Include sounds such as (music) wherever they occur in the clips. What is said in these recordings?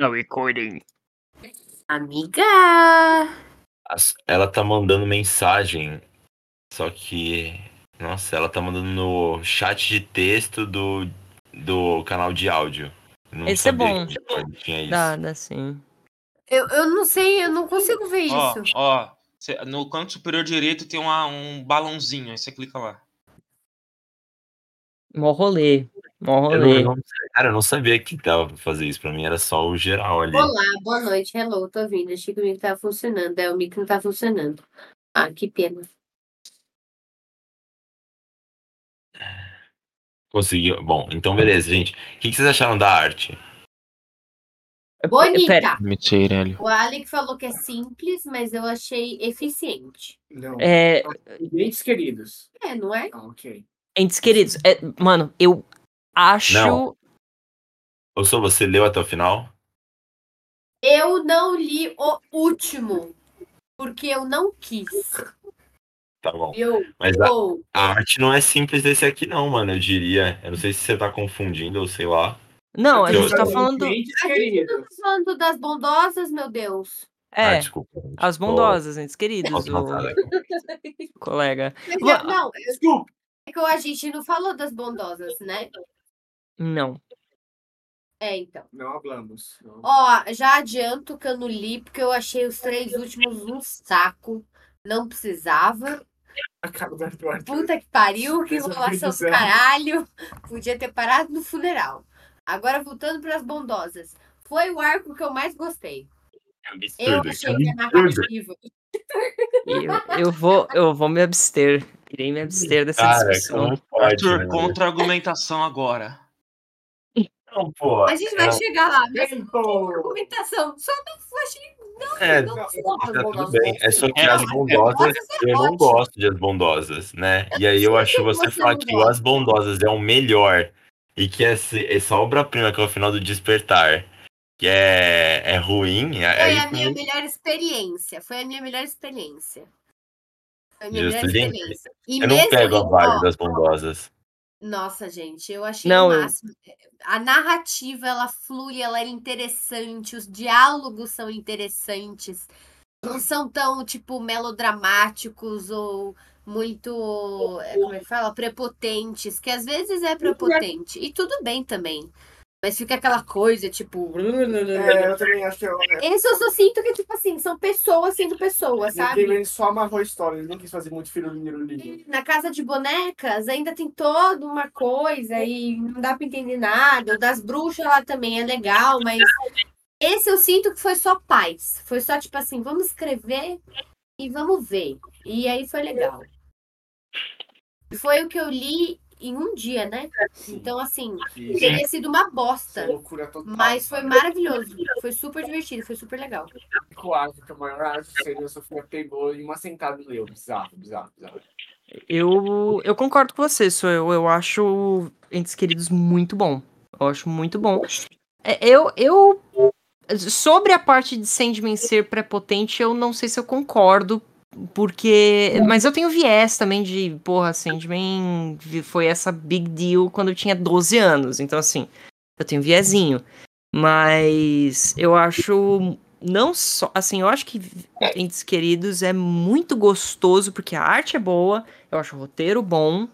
Não, recording. Amiga! Ela tá mandando mensagem, só que. Nossa, ela tá mandando no chat de texto do, do canal de áudio. Não Esse é bom. que Discord tinha isso. Dá, dá sim. Eu, eu não sei, eu não consigo ver Ó, isso. ó, cê- no canto superior direito tem uma- um balãozinho, aí você clica lá. Mó rolê. Mó Eu não, rolê. eu não- cara, eu não sabia que dava pra fazer isso. Pra mim era só o geral ali. Olá, boa noite, hello, tô vindo. Achei que o mic tava funcionando. É, o mic não tá funcionando. Ah, que pena. Conseguiu. Bom, então beleza, gente. O que, que vocês acharam da arte? Bonita! Pera, Mentira, Hélio. O Alec falou que é simples, mas eu achei eficiente. Não. é, Entes queridos. É, não é? Ah, ok. entes queridos, é, mano, eu acho. Não. Ou só você leu até o final? Eu não li o último, porque eu não quis. Tá bom. Eu Mas a, a arte não é simples desse aqui, não, mano. Eu diria. Eu não sei se você tá confundindo ou sei lá. Não, a Eu- gente tá falando. A gente tá falando das bondosas, meu Deus. Ah, É, desculpa. as bondosas, entes queridos, o colega. Mas Vá- eu- não, Desculpa. é que a gente não falou das bondosas, né? Não. É, então. Não hablamos. Não. Ó, já adianto que eu não li, porque eu achei os três últimos um saco. Não precisava. A cara do Eduardo. Puta que pariu, que enrolação do quiser. caralho. Podia ter parado no funeral. Agora, voltando para as bondosas. Foi o arco que eu mais gostei. Que Eu absurdo, que achei que a absurdo. narrativa. Eu, eu vou, eu vou me abster. Irei me abster dessa Cara, discussão. como pode, Arthur, né? contra-argumentação agora. Não, pô. A gente vai é, chegar lá. Mas Tempo. argumentação. Só não achei. É, Não, Não, não, as tá bondosas tudo bem. É só que É, as é, bondosas, é eu não gosto de as bondosas, né? E aí eu acho você falar não que gosta? as bondosas é o melhor e que essa, essa obra-prima que é o final do Despertar, que é, é ruim, Foi aí a minha com- melhor experiência. Foi a minha melhor experiência. Foi a minha Justo, melhor gente, experiência. E eu não mesmo pego a vibe das bondosas. Nossa, gente, eu achei Não, o eu- máximo. A narrativa, ela flui, ela é interessante, os diálogos são interessantes. Não são tão, tipo, melodramáticos ou muito, é, como é que fala? Prepotentes, que às vezes é prepotente. E tudo bem também. Mas fica aquela coisa, tipo... É, eu também acho que eu, Esse eu só sinto que, tipo assim, são pessoas sendo pessoas, sabe? ele só amarrou a história, ele não quis fazer muito firulinho. Na casa de bonecas ainda tem toda uma coisa e não dá pra entender nada. O das bruxas lá também é legal, mas esse eu sinto que foi só paz. Foi só tipo assim, vamos escrever e vamos ver. E aí foi legal. Foi o que eu li em um dia, né? Então, assim, teria sido uma bosta. loucura total. Mas foi maravilhoso. Foi super divertido, foi super legal. O arco, que é o maior arco seria a Sofia pegou em uma sentada e leu. Bizarro, bizarro, bizarro. Eu, eu concordo com você, sou eu. Eu acho Entes Queridos muito bom. Eu acho muito bom. É, Eu, eu. Sobre a parte de Sandman ser prepotente, eu não sei se eu concordo. Porque. Mas eu tenho viés também de. Porra, Sandman vi- foi essa big deal quando eu tinha 12 anos. Então, assim, eu tenho viezinho. Mas eu acho. Não só. Assim, eu acho que Entes Queridos é muito gostoso, porque a arte é boa. Eu acho o roteiro bom.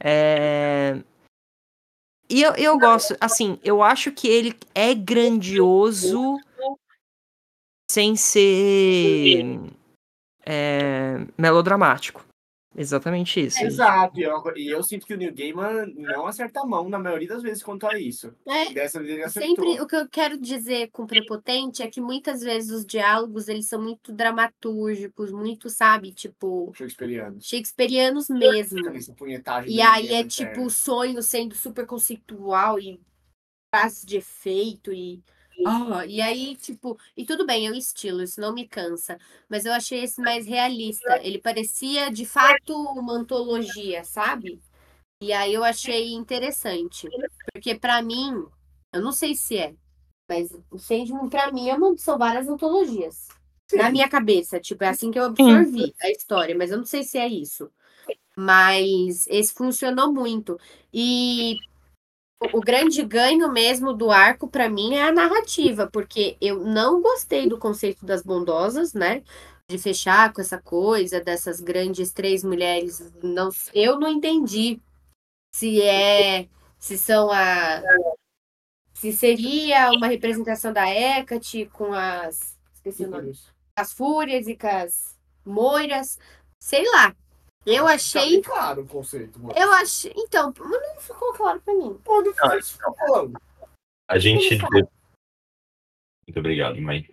É... E eu, eu gosto, assim, eu acho que ele é grandioso sem ser é, melodramático. Exatamente isso. Exato, e eu, eu sinto que o Neil Gaiman não acerta a mão na maioria das vezes quanto a isso. É, Dessa vez ele acertou. Sempre o que eu quero dizer com prepotente é que muitas vezes os diálogos eles são muito dramatúrgicos, muito, sabe, tipo, Shakespeareano. shakespearianos mesmo. E aí é tipo o sonho sendo super conceitual e frases de efeito e ah, e aí tipo, e tudo bem, é o estilo, isso não me cansa, mas eu achei esse mais realista. Ele parecia de fato uma antologia, sabe? E aí eu achei interessante, porque pra mim, eu não sei se é, mas o Sandman pra mim é são várias antologias. Na minha cabeça, tipo, é assim que eu absorvi a história, mas eu não sei se é isso. Mas esse funcionou muito. E o grande ganho mesmo do arco pra mim é a narrativa, porque eu não gostei do conceito das bondosas, né? De fechar com essa coisa dessas grandes três mulheres. Não, eu não entendi se é se são a se seria uma representação da Hecate com as esqueci o nome, as fúrias e com as moiras, sei lá. Eu Tá achei bem claro o conceito, mano. eu achei. Então, mas não ficou claro pra mim. Pô, não falando. A gente. Muito obrigado, mãe.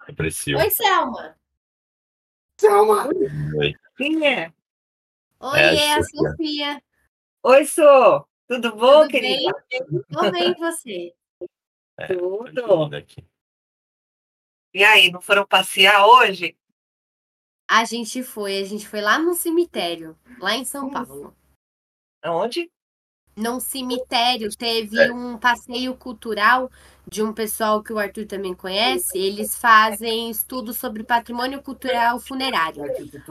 Aprecio. Oi, Selma. Calma. Oi. Quem é? Oi, É, é, a Sofia. Sofia. Oi, Sô. Tudo bom, Tudo bem? querida? Bem e você. Tudo. Daqui. E aí, não foram passear hoje? A gente foi, a gente foi lá no cemitério, lá em São Paulo. Aonde? Num cemitério teve um passeio cultural de um pessoal que o Arthur também conhece. Eles fazem estudos sobre patrimônio cultural funerário.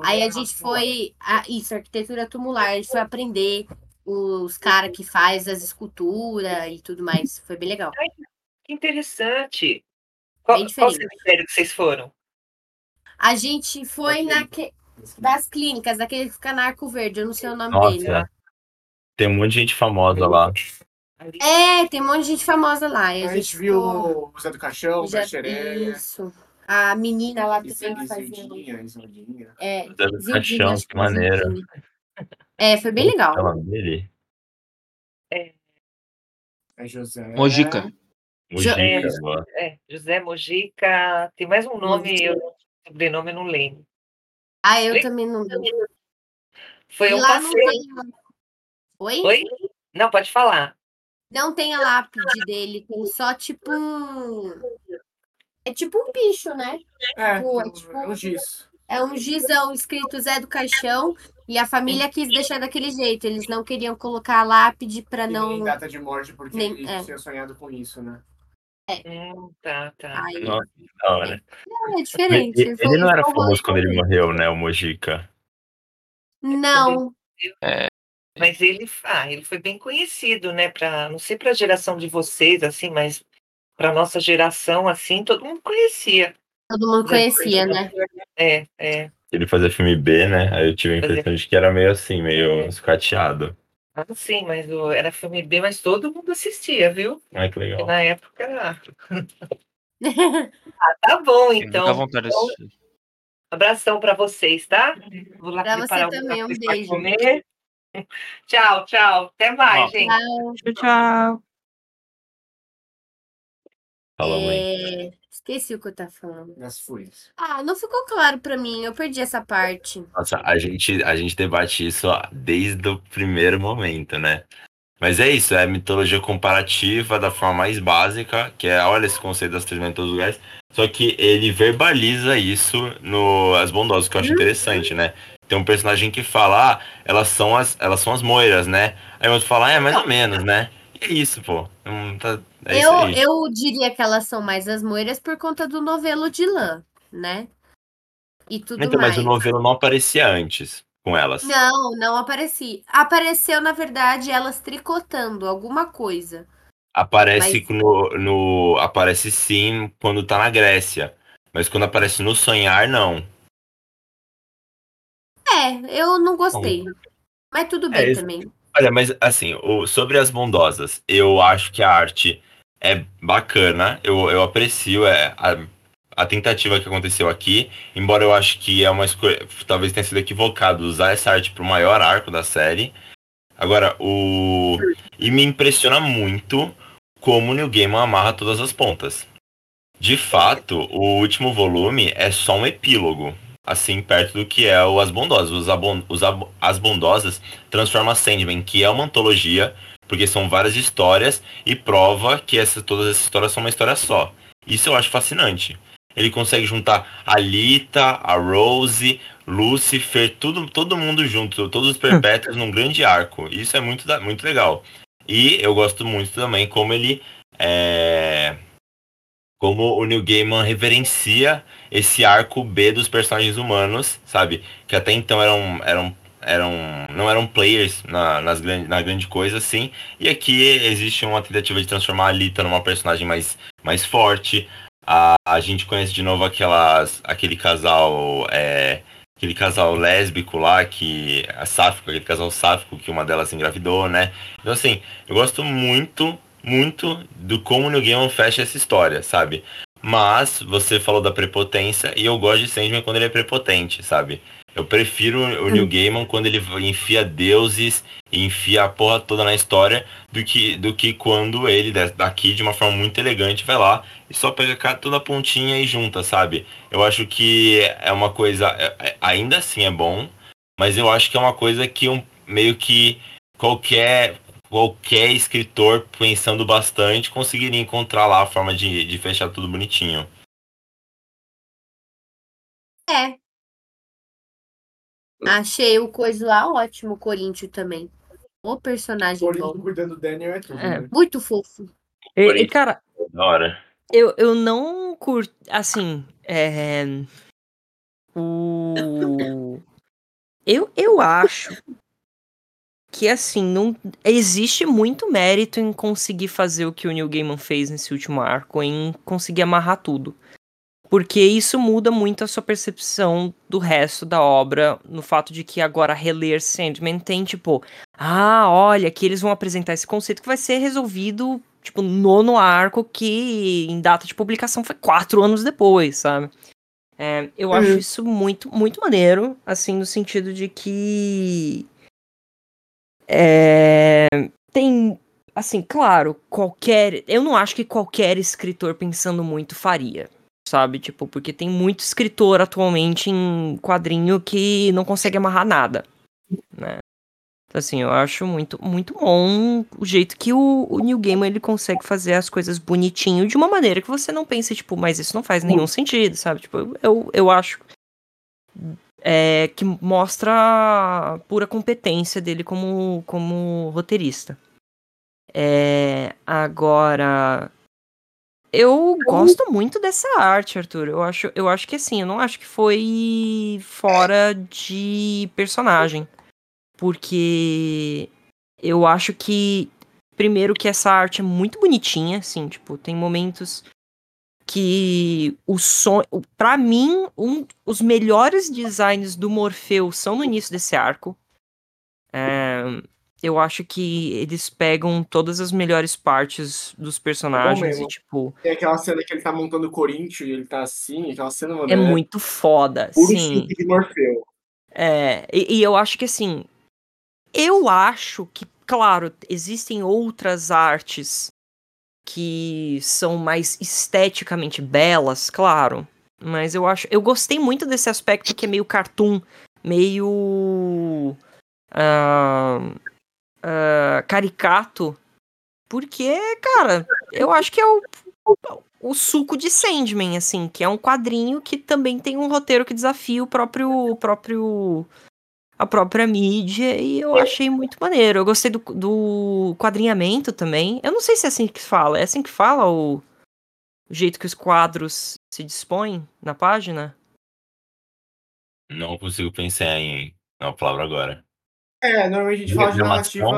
Aí a gente foi. a- isso, arquitetura tumular. A gente foi aprender os caras que faz as esculturas e tudo mais. Foi bem legal. Que interessante. Qual, qual cemitério que vocês foram? A gente foi na que- das clínicas, daquele que fica na Arco Verde, eu não sei o nome dele. Nossa. Tem um monte de gente famosa lá. É, tem um monte de gente famosa lá. e A gente viu o Zé do Caixão, o Zé Xereia, Isso. A menina lá também que fazia. Isildinha, Isildinha. É, Zé do Caixão, que é maneiro. Zildinha. É, foi bem legal. É o nome dele? É José. Mojica. Mujica. É. É, José Mojica. Tem mais um nome, eu, sobrenome eu não lembro. Ah, eu Oi? também não lembro. Foi E um lá não passeio. tem. Oi? Oi? Não, pode falar. Não tem a lápide dele, tem só tipo um. É tipo um bicho, né? É, Pô, é tipo- um giz. É um gizão escrito Zé do Caixão e a família quis deixar daquele jeito. Eles não queriam colocar a lápide pra E não. nem data de morte, porque nem- ele é. tinha sonhado com isso, né? Hum, tá, tá. Ai, Nossa, que da hora. é diferente. Ele, Foi- ele não era famoso quando ele morreu, né? O Mojica. Não, Mas ele, ah, ele foi bem conhecido, né? Pra, não sei para a geração de vocês, assim, mas para nossa geração, assim, todo mundo conhecia. todo mundo conhecia, né? É, é. Ele fazia filme B, né? Aí eu tive a impressão de que era meio assim, meio escateado. Ah, sim, mas o- era filme B, mas todo mundo assistia, viu? Ai, que E legal. na época era. (laughs) ah, tá bom, Tem muita então. vontade de então, abração para vocês, tá? Vou lá Pra você preparar também, um beijo. comer. Tchau, tchau. Até mais, Ó. gente. Tchau, tchau. Fala, mãe. Esqueci o que eu tava falando. Nas fúrias. Ah, não ficou claro pra mim. Eu perdi essa parte. Nossa, a gente, a gente debate isso ó, desde o primeiro momento, né? Mas é isso, é mitologia comparativa da forma mais básica, que é, olha esse conceito das três em todos os lugares. Só que ele verbaliza isso no As Bondosas, que eu acho interessante, né? Tem um personagem que fala, ah, elas são as, elas são as moiras, né? Aí o outro fala, ah, é mais ou menos, né? É isso, pô. Tá- é isso eu, aí. eu diria que elas são mais as moiras por conta do novelo de lã, né? E tudo Então, mais. mas o novelo não aparecia antes com elas. Não, não apareci. Apareceu, na verdade, elas tricotando alguma coisa. Aparece Mas- no, no. Aparece sim quando tá na Grécia. Mas quando aparece no sonhar, não. É, eu não gostei. Mas tudo bem É, isso- também. Olha, mas assim, o- sobre as bondosas, eu acho que a arte é bacana, eu, eu aprecio é, a, a tentativa que aconteceu aqui, embora eu acho que é uma escolha, talvez tenha sido equivocado usar essa arte pro maior arco da série. Agora, o. E me impressiona muito como o New Gaiman amarra todas as pontas. De fato, o último volume é só um epílogo, assim, perto do que é o As Bondosas. Os, Abon- os Ab- As Bondosas transforma Sandman, que é uma antologia, porque são várias histórias, e prova que essa, todas essas histórias são uma história só. Isso eu acho fascinante. Ele consegue juntar a Lita, a Rose, Lucifer, tudo, todo mundo junto, todos os (laughs) perpétuos num grande arco. Isso é muito, muito legal. E eu gosto muito também como ele é, como o Neil Gaiman reverencia esse arco B dos personagens humanos, sabe? Que até então eram, eram eram, não eram players na, nas grande, na grande coisa, assim. E aqui existe uma tentativa de transformar a Alita numa personagem mais, mais forte. A, a gente conhece de novo aquelas, aquele casal. É, aquele casal lésbico lá, que. A sáfico, aquele casal sáfico que uma delas engravidou, né? Então, assim, eu gosto muito, muito do como o New Game fecha essa história, sabe? Mas você falou da prepotência e eu gosto de Sandman quando ele é prepotente, sabe? Eu prefiro o Neil Gaiman quando ele enfia deuses e enfia a porra toda na história do que, do que quando ele, daqui, de uma forma muito elegante, vai lá e só pega toda a pontinha e junta, sabe? Eu acho que é uma coisa. é- é- ainda assim é bom, mas eu acho que é uma coisa que um, meio que qualquer. Qualquer escritor, pensando bastante, conseguiria encontrar lá a forma de, de fechar tudo bonitinho. É. Achei o coisa lá ótimo, o Corinthians também. O personagem Corinthians bom. cuidando do Daniel é tudo, É. né? Muito fofo. E, e, cara, Da hora. eu, eu não curto. Assim, é. O. Eu, eu acho que, assim, não existe muito mérito em conseguir fazer o que o Neil Gaiman fez nesse último arco, em conseguir amarrar tudo. Porque isso muda muito a sua percepção do resto da obra, no fato de que agora reler Sandman tem, tipo, ah, olha, que eles vão apresentar esse conceito que vai ser resolvido, tipo, no nono arco, que em data de publicação foi quatro anos depois, sabe? É, eu acho isso muito, muito maneiro, assim, no sentido de que. É, tem. Assim, claro, qualquer. Eu não acho que qualquer escritor pensando muito faria, sabe? Tipo, porque tem muito escritor atualmente em quadrinho que não consegue amarrar nada, né? Então, assim, eu acho muito, muito bom o jeito que o, o New Gaiman ele consegue fazer as coisas bonitinho de uma maneira que você não pense, tipo, mas isso não faz nenhum sentido, sabe? Tipo, eu, eu acho é, que mostra a pura competência dele como, como roteirista. É, agora, eu gosto muito dessa arte, Arthur. Eu acho, eu acho que assim, eu não acho que foi fora de personagem. Porque eu acho que, primeiro, que essa arte é muito bonitinha, assim, tipo, tem momentos que o som. o- Pra mim, um, os melhores designs do Morfeu são no início desse arco. É, eu acho que eles pegam todas as melhores partes dos personagens e, mesmo. tipo, Tem aquela cena que ele tá montando o Corinthians e ele tá assim, aquela cena, mano, é muito foda. puro Sim. de Morfeu. É, e, e eu acho que assim. Eu acho que, claro, existem outras artes que são mais esteticamente belas, claro. Mas eu acho. Eu gostei muito desse aspecto que é meio cartoon, meio. ah, ah, caricato. Porque, cara, eu acho que é o, o suco de Sandman, assim, que é um quadrinho que também tem um roteiro que desafia o próprio, o próprio a própria mídia e eu achei muito maneiro. Eu gostei do, do quadrinhamento também. Eu não sei se é assim que fala. É assim que fala o, o jeito que os quadros se dispõem na página? Não consigo pensar em uma palavra agora. É, normalmente a gente fala de narrativa.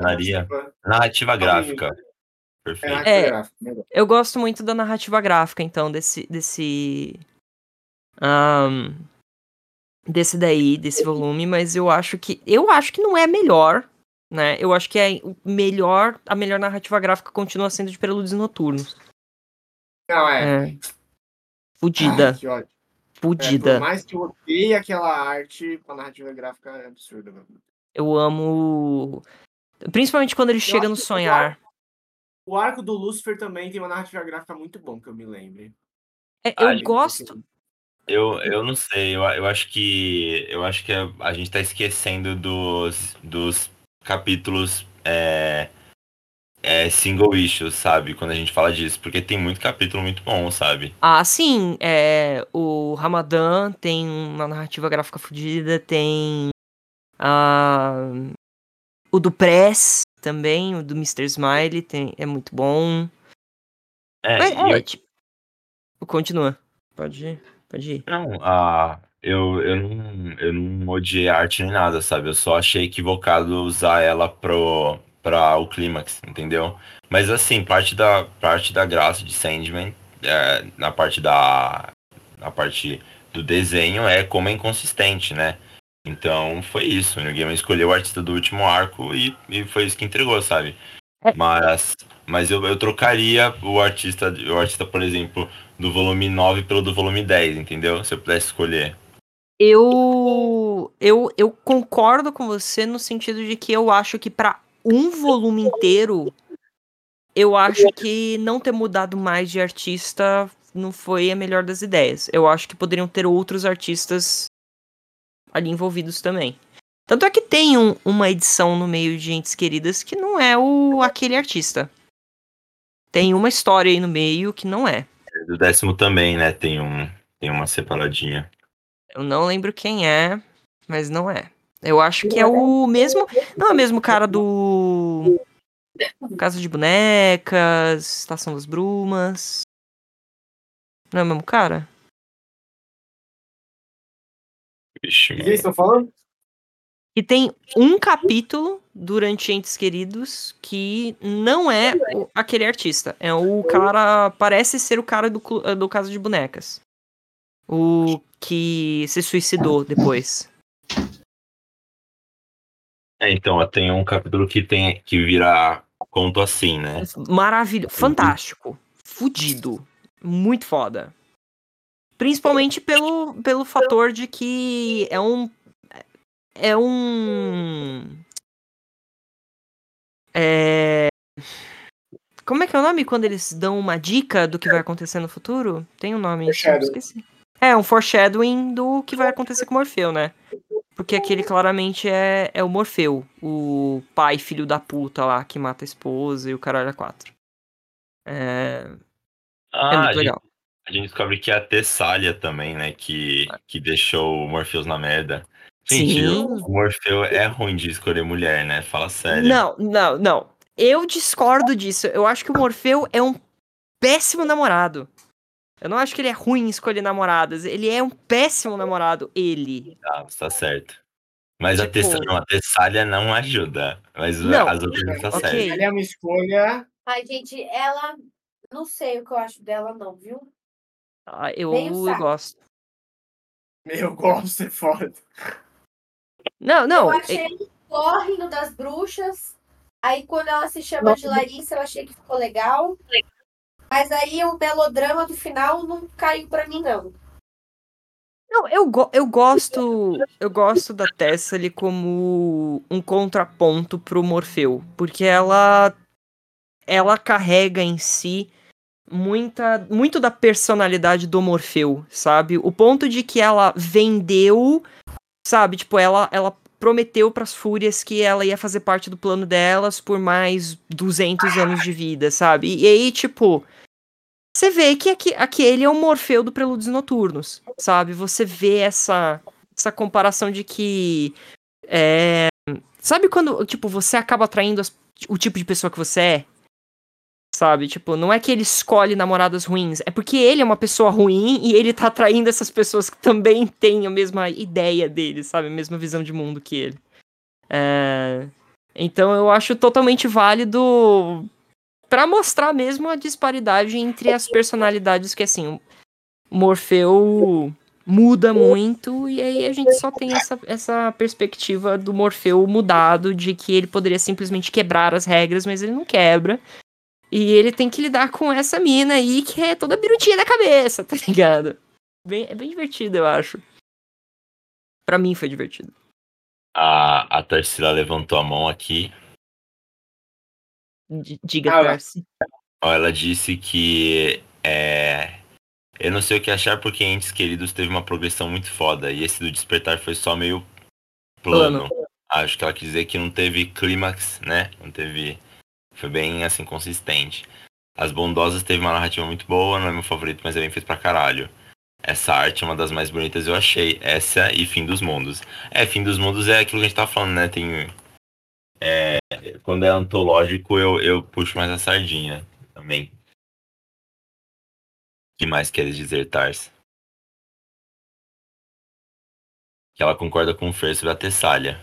narrativa. Narrativa gráfica. É Perfeito. É. gráfica. melhor. Eu gosto muito da narrativa gráfica, então, desse. desse. ahn, desse daí, desse volume, mas eu acho que. Eu acho que não é melhor, né? Eu acho que é o melhor. A melhor narrativa gráfica continua sendo de Prelúdios Noturnos. Não, é. É. Fudida. Ai, que ódio. É, Fudida. por mais que eu odeie aquela arte, a narrativa gráfica é absurda. Eu amo. Principalmente quando ele chega no sonhar. O arco do Lucifer também tem uma narrativa gráfica muito bom, que eu me lembre. É, Ah, eu ele- gosto. Eu, eu não sei, eu, eu acho que eu acho que a, a gente tá esquecendo dos, dos capítulos é, é, single issues, sabe? Quando a gente fala disso, porque tem muito capítulo muito bom, sabe? Ah, sim. É, o Ramadã tem uma narrativa gráfica fodida, tem. ah, o do Press também, o do Mr. Smiley tem, é muito bom. É, Mas, é, eu- tipo, continua. Pode ir, pode ir. não, a, Eu, eu, não, eu não odiei a arte nem nada, sabe? Eu só achei equivocado usar ela pro, pra o clímax, entendeu? Mas assim, parte da, parte da graça de Sandman, é, na parte da. Na parte do desenho, é como é inconsistente, né? Então foi isso. O New Gaiman escolheu o artista do último arco e, e foi isso que entregou, sabe? É. Mas, mas eu, eu trocaria o artista, o artista, por exemplo, do volume 9 pelo do volume 10, entendeu? Se eu pudesse escolher. Eu, eu, eu concordo com você no sentido de que eu acho que pra um volume inteiro, eu acho que não ter mudado mais de artista não foi a melhor das ideias. Eu acho que poderiam ter outros artistas ali envolvidos também. Tanto é que tem um- uma edição no meio de Entes Queridas que não é o aquele artista. Tem uma história aí no meio que não é. Do décimo também, né? Tem, um, tem uma separadinha. Eu não lembro quem é, mas não é. Eu acho que é o mesmo. Não é o mesmo cara do. Casa de Bonecas, Estação das Brumas. Não é o mesmo cara? Vixe, O que mano. vocês estão falando? E tem um capítulo durante Entes Queridos que não é aquele artista. É o cara. Parece ser o cara do, clu- do Casa de Bonecas. O que se suicidou depois. É, então, tem um capítulo que tem que vira conto assim, né? Maravilhoso. Fantástico. Fudido. Muito foda. Principalmente pelo, pelo fator de que é um. É um. É. Como é que é o nome quando eles dão uma dica do que vai acontecer no futuro? Tem um nome, Foreshadowing. esqueci. É, um foreshadowing do que vai acontecer com o Morfeu, né? Porque aquele claramente é, é o Morfeu, o pai filho da puta lá que mata a esposa e o caralho a quatro. É, é Ah, a muito gente, legal. a gente descobre que é a Tessália também, né? Que, que deixou o Morpheus na merda. Gente, Sim. o Morfeu é ruim de escolher mulher, né? Fala sério. Não, não, não. Eu discordo disso. Eu acho que o Morfeu é um péssimo namorado. Eu não acho que ele é ruim em escolher namoradas. Ele é um péssimo namorado, ele. Tá, tá certo. Mas a, Tipo- Tessália, não, a Tessália não ajuda. Mas Não. as outras não tá Ok. certo. Ela é uma escolha. Ai, gente, ela. Não sei o que eu acho dela, não, viu? Ah, eu, eu gosto. Meu, gosto é foda. Não, não. eu é- achei corre no das bruxas. Aí quando ela se chama de Larissa, eu achei que ficou legal. Mas aí o melodrama do final não caiu pra mim, não. Não, eu, go- eu gosto. Eu gosto da Tessa ali como um contraponto pro Morfeu. Porque ela. Ela carrega em si muita, muito da personalidade do Morfeu, sabe? O ponto de que ela vendeu, sabe? Tipo, ela, ela prometeu pras fúrias que ela ia fazer parte do plano delas por mais 200 anos de vida, sabe? E aí, tipo. Você vê que aqui, aquele é o Morfeu do Prelúdios Noturnos, sabe? Você vê essa, essa comparação de que. É, sabe quando, tipo, você acaba atraindo as- o tipo de pessoa que você é? Sabe? Tipo, não é que ele escolhe namoradas ruins, é porque ele é uma pessoa ruim e ele tá atraindo essas pessoas que também têm a mesma ideia dele, sabe? A mesma visão de mundo que ele. É, Então eu acho totalmente válido Pra mostrar mesmo a disparidade entre as personalidades que assim, o Morfeu muda muito e aí a gente só tem essa, essa perspectiva do Morfeu mudado de que ele poderia simplesmente quebrar as regras, mas ele não quebra. E ele tem que lidar com essa mina aí que é toda birutinha da cabeça, (laughs) tá ligado? Bem- é bem divertido, eu acho. Pra mim foi divertido. A, a Tarsila levantou a mão aqui. D- Diga, Ah, Tarsi. Ela disse que é, eu não sei o que achar porque Entes Queridos teve uma progressão muito foda e esse do Despertar foi só meio plano. Acho que ela quis dizer que não teve clímax, né? Não teve. Foi bem assim consistente. As Bondosas teve uma narrativa muito boa, não é meu favorito, mas é bem feito pra caralho. Essa arte é uma das mais bonitas eu achei. Essa e Fim dos Mundos. É, Fim dos Mundos é aquilo que a gente tá falando, né? Tem. é, quando é antológico, eu, eu puxo mais a sardinha também. O que mais queres dizer, Tars? que ela concorda com o Fer sobre a Tessália.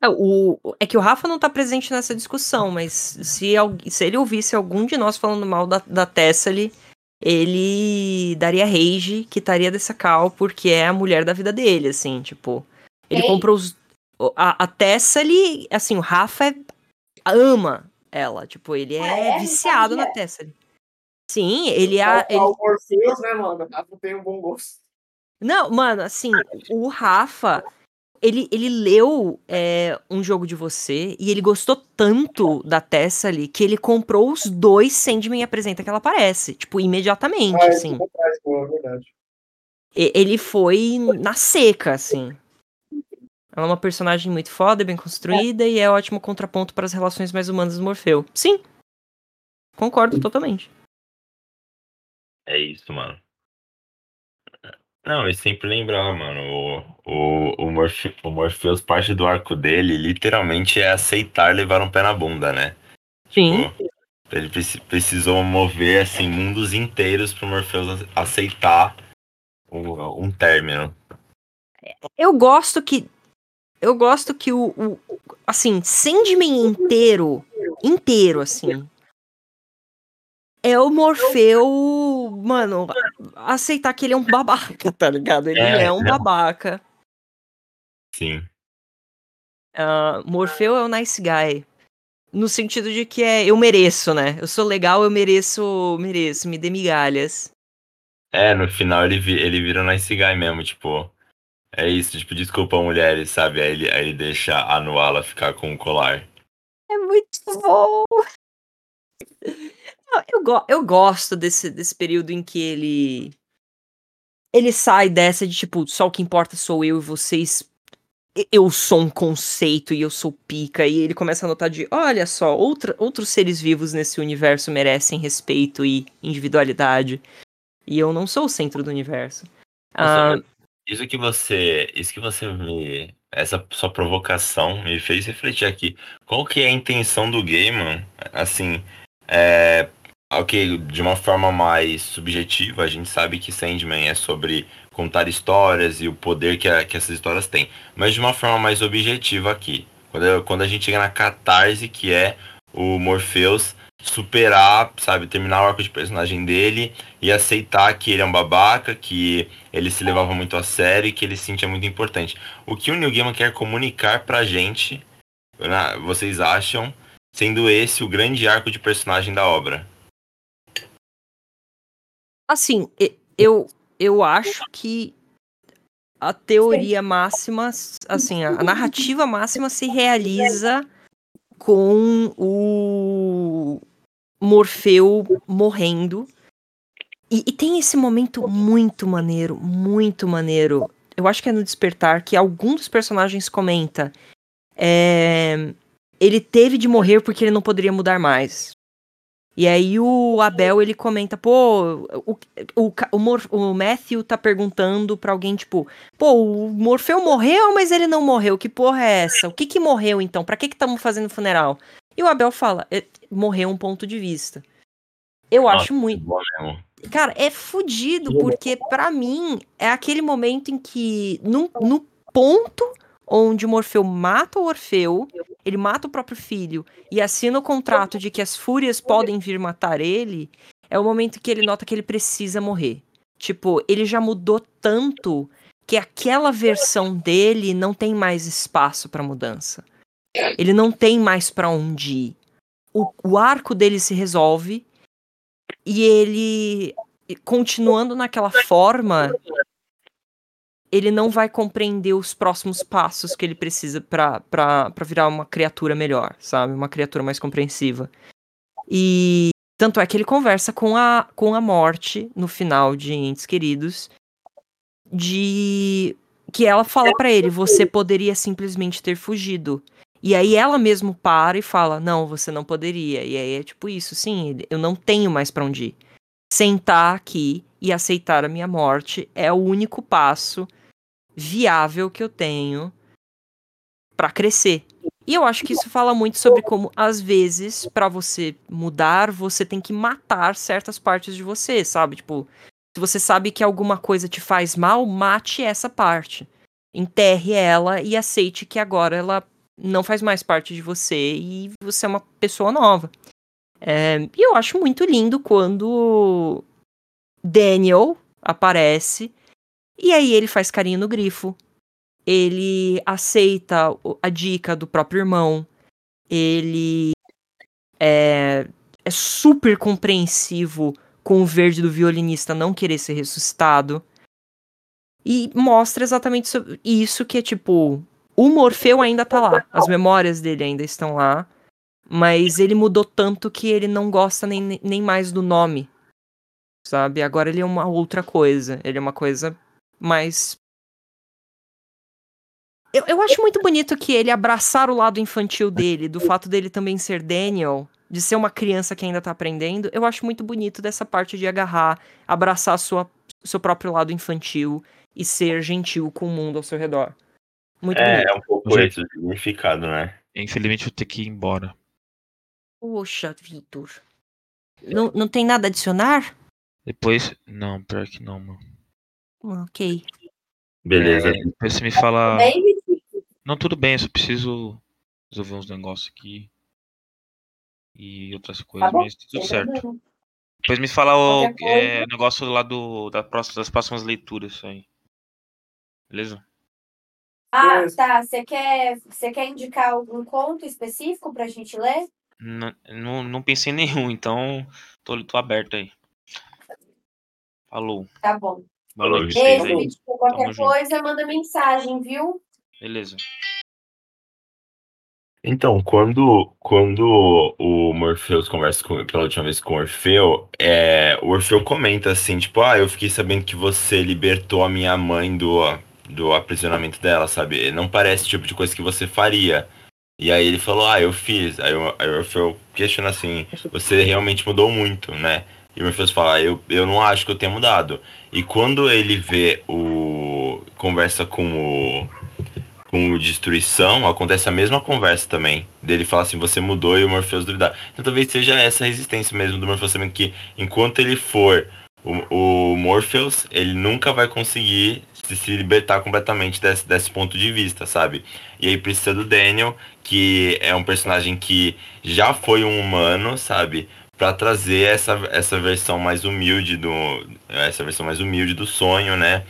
É, o, é que o Rafa não tá presente nessa discussão, mas se, se ele ouvisse algum de nós falando mal da, da Tessali, ele daria rage, quitaria dessa cal, porque é a mulher da vida dele, assim, tipo. Ele Ei. comprou os. A, a Tessali, assim, o Rafa é- ama ela, tipo, ele é, Ah, é? viciado na Tessali. Sim, ele é. Ele... O Morpheus, né, mano? O Rafa tem um bom gosto. Não, mano, assim, o Rafa, ele, ele leu é, um jogo de você e ele gostou tanto da Tessa ali que ele comprou os dois Sandman apresenta que ela aparece, tipo, imediatamente, Ah, assim. é verdade. E- Ele foi na seca, assim. Ela é uma personagem muito foda, bem construída e é ótimo contraponto para as relações mais humanas do Morfeu. Sim. Concordo totalmente. É isso, mano. Não, e sempre lembrar, mano, o, o, o, Morphe- o Morpheus, parte do arco dele, literalmente é aceitar levar um pé na bunda, né? Sim. Pô, ele preci- precisou mover, assim, mundos inteiros pro Morpheus ace- aceitar um, um término. Eu gosto que. Eu gosto que o. o assim, Sandman inteiro. Inteiro, assim. É o Morfeu. Mano, aceitar que ele é um babaca, tá ligado? Ele é, É, um não. babaca. Sim. Ah, Morfeu é o nice guy. No sentido de que é eu mereço, né? Eu sou legal, eu mereço. Mereço, me dê migalhas. É, no final ele, vi- ele vira um nice guy mesmo, tipo. É isso, tipo, desculpa mulheres, sabe? Aí ele, aí ele deixa a Nuala ficar com o colar. É muito bom. Não, Eu, go- eu gosto desse, desse período em que ele. Ele sai dessa de tipo, só o que importa sou eu e vocês. Eu sou um conceito e eu sou pica. E ele começa a notar de: olha só, outra, outros seres vivos nesse universo merecem respeito e individualidade. E eu não sou o centro do universo. Nossa, Ah, isso que você. Isso que você me. Essa sua provocação me fez refletir aqui. Qual que é a intenção do game, Assim, é. Ok, de uma forma mais subjetiva, a gente sabe que Sandman é sobre contar histórias e o poder que, a- que essas histórias têm. Mas de uma forma mais objetiva aqui. Quando, quando a gente chega na catarse, que é o Morpheus superar, sabe, terminar o arco de personagem dele e aceitar que ele é um babaca, que ele se levava muito a sério e que ele se sentia muito importante. O que o Neil Gaiman quer comunicar pra gente, vocês acham, sendo esse o grande arco de personagem da obra? Assim, eu, eu acho que a teoria máxima, assim, a a narrativa máxima se realiza com o Morfeu morrendo. E, e tem esse momento muito maneiro, muito maneiro. Eu acho que é no Despertar que algum dos personagens comenta. é, ele teve de morrer porque ele não poderia mudar mais. E aí o Abel, ele comenta, pô, o, o, o, Mor- o Matthew tá perguntando pra alguém, tipo, pô, o Morfeu morreu, mas ele não morreu, que porra é essa? O que que morreu então? Pra que que estamos fazendo funeral? E o Abel fala, "É, morreu um ponto de vista. Eu Nossa, acho muito. Cara, é fudido, porque pra mim é aquele momento em que, no, no ponto onde o Morfeu mata o Orfeu, ele mata o próprio filho e assina o contrato de que as fúrias podem vir matar ele, é o momento que ele nota que ele precisa morrer. Tipo, ele já mudou tanto que aquela versão dele não tem mais espaço pra mudança. Ele não tem mais pra onde ir. O, o arco dele se resolve e ele, continuando naquela forma, ele não vai compreender os próximos passos que ele precisa pra virar uma criatura melhor, sabe? Uma criatura mais compreensiva. E tanto é que ele conversa com a, com a morte no final de Entes Queridos, de que ela fala pra ele, você poderia simplesmente ter fugido. E aí ela mesmo para e fala, não, você não poderia. E aí é tipo isso, sim, eu não tenho mais pra onde ir. Sentar aqui e aceitar a minha morte é o único passo viável que eu tenho pra crescer. E eu acho que isso fala muito sobre como, às vezes, pra você mudar, você tem que matar certas partes de você, sabe? Tipo, se você sabe que alguma coisa te faz mal, mate essa parte. Enterre ela e aceite que agora ela não faz mais parte de você e você é uma pessoa nova. É, e eu acho muito lindo quando Daniel aparece e aí ele faz carinho no grifo. Ele aceita a dica do próprio irmão. Ele é, é super compreensivo com o verde do violinista não querer ser ressuscitado. E mostra exatamente so- isso que é tipo. O Morfeu ainda tá lá. As memórias dele ainda estão lá. Mas ele mudou tanto que ele não gosta nem, nem mais do nome. Sabe? Agora ele é uma outra coisa. Ele é uma coisa mais. Eu, eu acho muito bonito que ele abraçar o lado infantil dele, do fato dele também ser Daniel, de ser uma criança que ainda tá aprendendo. Eu acho muito bonito dessa parte de agarrar, abraçar sua, seu próprio lado infantil e ser gentil com o mundo ao seu redor. Muito É, bonito. é um pouco Gente. esse o significado, né? Infelizmente eu vou ter que ir embora. Poxa, Vitor. Não, não tem nada a adicionar? Depois. Não, pior que não, mano. Ok. Beleza. É, depois você me fala. Bem, Vitinho. Não, tudo bem, eu só preciso resolver uns negócios aqui. E outras coisas, bom, mas tudo certo. Depois me fala o é, negócio lá do, da próxima, das próximas leituras aí. Beleza? Ah, tá. Você quer, você quer indicar algum conto específico pra gente ler? Não, não, não pensei em nenhum, então tô, tô aberto aí. Falou. Tá bom. Vitinho. Qualquer Tamo junto. coisa, manda mensagem, viu? Beleza. Então, quando, quando o Morpheus conversa com, pela última vez com o Orfeu, é, o Orfeu comenta assim, tipo, ah, eu fiquei sabendo que você libertou a minha mãe do, do aprisionamento dela, sabe? Não parece o tipo de coisa que você faria. E aí ele falou, ah, eu fiz. Aí o, aí o Orfeu questiona assim, você realmente mudou muito, né? E o Morpheus fala, "Ah, eu, eu não acho que eu tenha mudado. E quando ele vê o. conversa com o com o Destruição, acontece a mesma conversa também. Dele fala assim, você mudou e o Morpheus duvidar. Então talvez seja essa resistência mesmo do Morpheus sabendo que enquanto ele for o, o Morpheus, ele nunca vai conseguir se, se libertar completamente desse, desse ponto de vista, sabe? E aí precisa do Daniel, que é um personagem que já foi um humano, sabe? Pra trazer essa, essa versão mais humilde do. Essa versão mais humilde do sonho, né?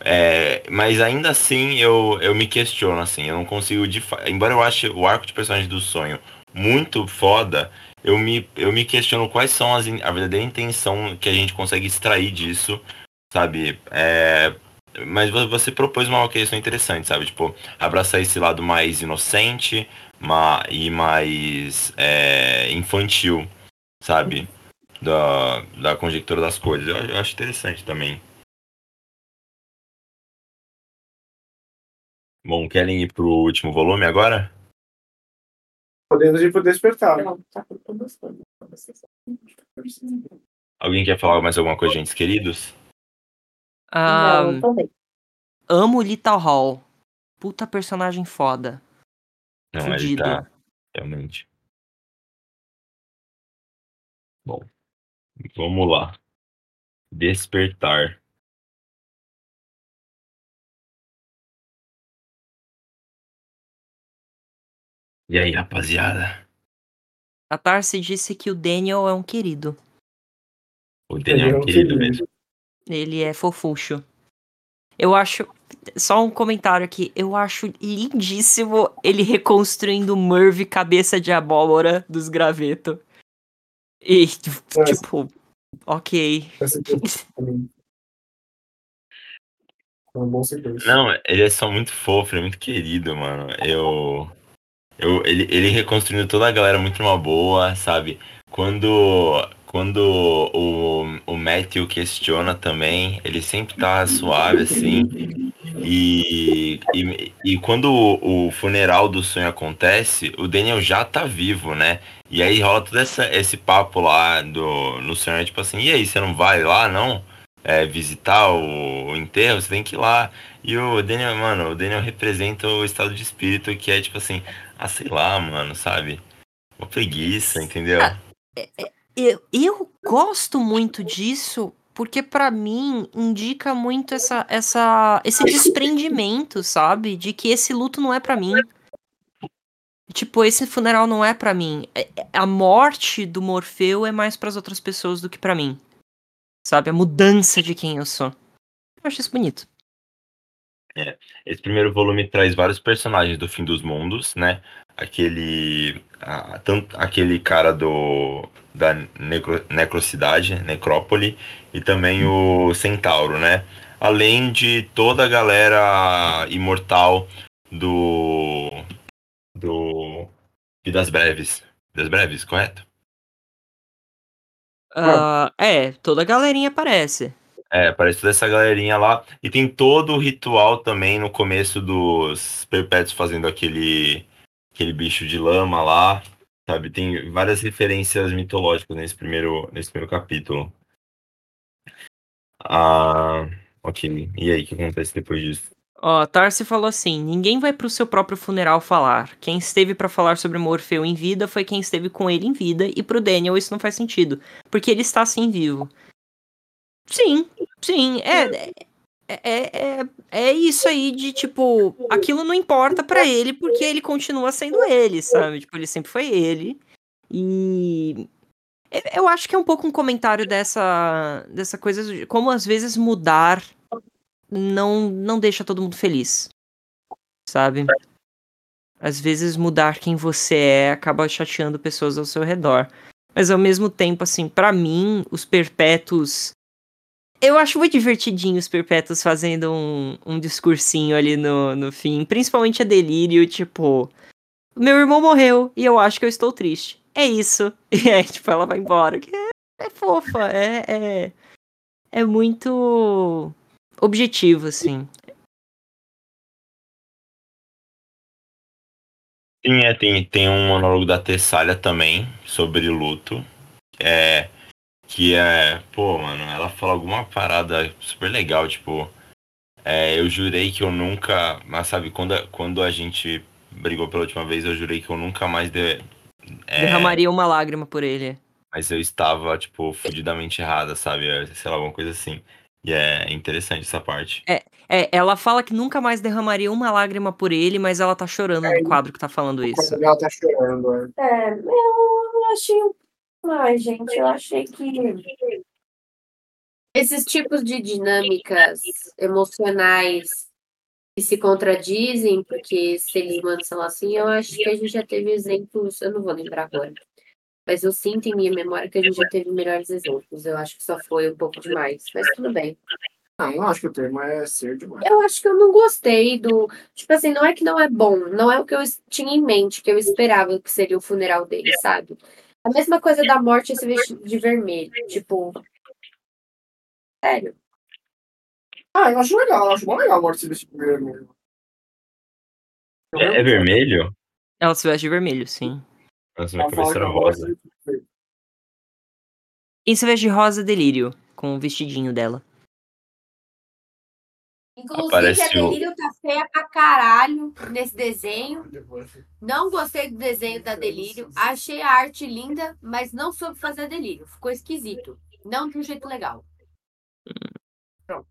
É, mas ainda assim eu, eu me questiono, assim, eu não consigo de Embora eu ache o arco de personagem do sonho muito foda, eu me, eu me questiono quais são as, a verdadeira intenção que a gente consegue extrair disso, sabe? É, mas vo- você propôs uma questão interessante, sabe? Tipo, abraçar esse lado mais inocente ma, e mais é, infantil, sabe? Da, da conjectura das coisas. Eu, eu acho interessante também. Bom, querem ir pro último volume agora? Podemos ir pro despertar. Não, tá gostando. Alguém quer falar mais alguma coisa, gente, queridos? Ah, Não, tô bem. amo Little Hall. Puta personagem foda. Não, ele Fudido. tá. Realmente. Vamos lá. Despertar. E aí, rapaziada? A Tarsi disse que o Daniel é um querido. O Daniel é Ele é um querido querido. mesmo. Ele é fofucho. Eu acho. Só um comentário aqui. Eu acho lindíssimo ele reconstruindo o Merv cabeça de abóbora dos gravetos. E, É. tipo, ok. É um bom sequência. Não, ele é só muito fofo, ele é muito querido, mano. Eu. eu ele, ele reconstruindo toda a galera muito numa boa, sabe? Quando. Quando o, o Matthew questiona também, ele sempre tá suave, assim. E, e, e quando o, o funeral do sonho acontece, o Daniel já tá vivo, né? E aí rola todo essa, esse papo lá do, no sonho, tipo assim, e aí, você não vai lá, não? é, visitar o, o enterro, você tem que ir lá. E o Daniel, mano, o Daniel representa o estado de espírito que é tipo assim, ah, sei lá, mano, sabe? Uma preguiça, entendeu? Ah, Eu, eu gosto muito disso porque pra mim indica muito essa, essa, esse desprendimento, sabe? De que esse luto não é pra mim. Tipo, esse funeral não é pra mim. É- é- A morte do Morfeu é mais pras outras pessoas do que pra mim. Sabe? A mudança de quem eu sou. Eu acho isso bonito. Esse primeiro volume traz vários personagens do fim dos mundos, né? Aquele. a- tanto, aquele cara do. Da necro, necrocidade, necrópole, e também o Centauro, né? Além de toda a galera imortal do. Do. Vidas Breves. Vidas Breves, correto? Ah, é, toda a galerinha aparece. É, aparece toda essa galerinha lá. E tem todo o ritual também no começo dos Perpétuos fazendo aquele, aquele bicho de lama lá. Sabe? Tem várias referências mitológicas nesse primeiro, nesse primeiro capítulo. Ah, ok. E aí, o que acontece depois disso? Ó, Tarsi falou assim: ninguém vai pro seu próprio funeral falar. Quem esteve pra falar sobre Morfeu em vida foi quem esteve com ele em vida, e pro Daniel isso não faz sentido, porque ele está assim vivo. Sim, sim, é. É, é, é, é isso aí de tipo, aquilo não importa pra ele porque ele continua sendo ele, sabe? Tipo, ele sempre foi ele. E eu acho que é um pouco um comentário dessa dessa coisa de como às vezes mudar não não deixa todo mundo feliz. Sabe? Às vezes mudar quem você é acaba chateando pessoas ao seu redor. Mas ao mesmo tempo, assim, pra mim, os perpétuos. Eu acho muito divertidinho os perpétuos fazendo um, um discursinho ali no, no fim. Principalmente a delírio, tipo. Meu irmão morreu e eu acho que eu estou triste. É isso. (laughs) E aí, tipo, ela vai embora. É, é fofa, é, é. É muito objetivo, assim. Sim, é, tem, tem um monólogo da Tessália também sobre luto. É, que é, pô, mano, ela fala alguma parada super legal, tipo, é, eu jurei que eu nunca, mas sabe, quando, a- quando a gente brigou pela última vez, eu jurei que eu nunca mais de, é, Derramaria uma lágrima por ele. mas eu estava, tipo, fudidamente errada, sabe? É, Sei lá, alguma coisa assim. E é interessante essa parte. É, ela fala que nunca mais derramaria uma lágrima por ele, mas ela tá chorando no quadro que tá falando isso. Ela tá chorando, é. É, eu achei. Ai, gente, eu achei que. Esses tipos de dinâmicas emocionais que se contradizem, porque seres humanos são assim, eu acho que a gente já teve exemplos, eu não vou lembrar agora. Mas eu sinto em minha memória que a gente já teve melhores exemplos. Eu acho que só foi um pouco demais. Mas tudo bem. Não, não acho que o termo é ser demais. Eu acho que eu não gostei do. Tipo assim, não é que não é bom, não é o que eu tinha em mente, que eu esperava que seria o funeral dele, sabe? A mesma coisa da morte esse vestido de vermelho. Tipo. Sério. Ah, eu acho legal, eu acho bom legal a morte se vestir de vermelho. É, é vermelho? Ela se veste de vermelho, sim. Nossa, minha cabeça era rosa. se veste de rosa delírio, com o vestidinho dela. Inclusive, Aparece a Delírio tá feia pra caralho nesse desenho. Não gostei do desenho da Delírio. Achei a arte linda, mas não soube fazer Delírio. Ficou esquisito. Não de um jeito legal. Pronto.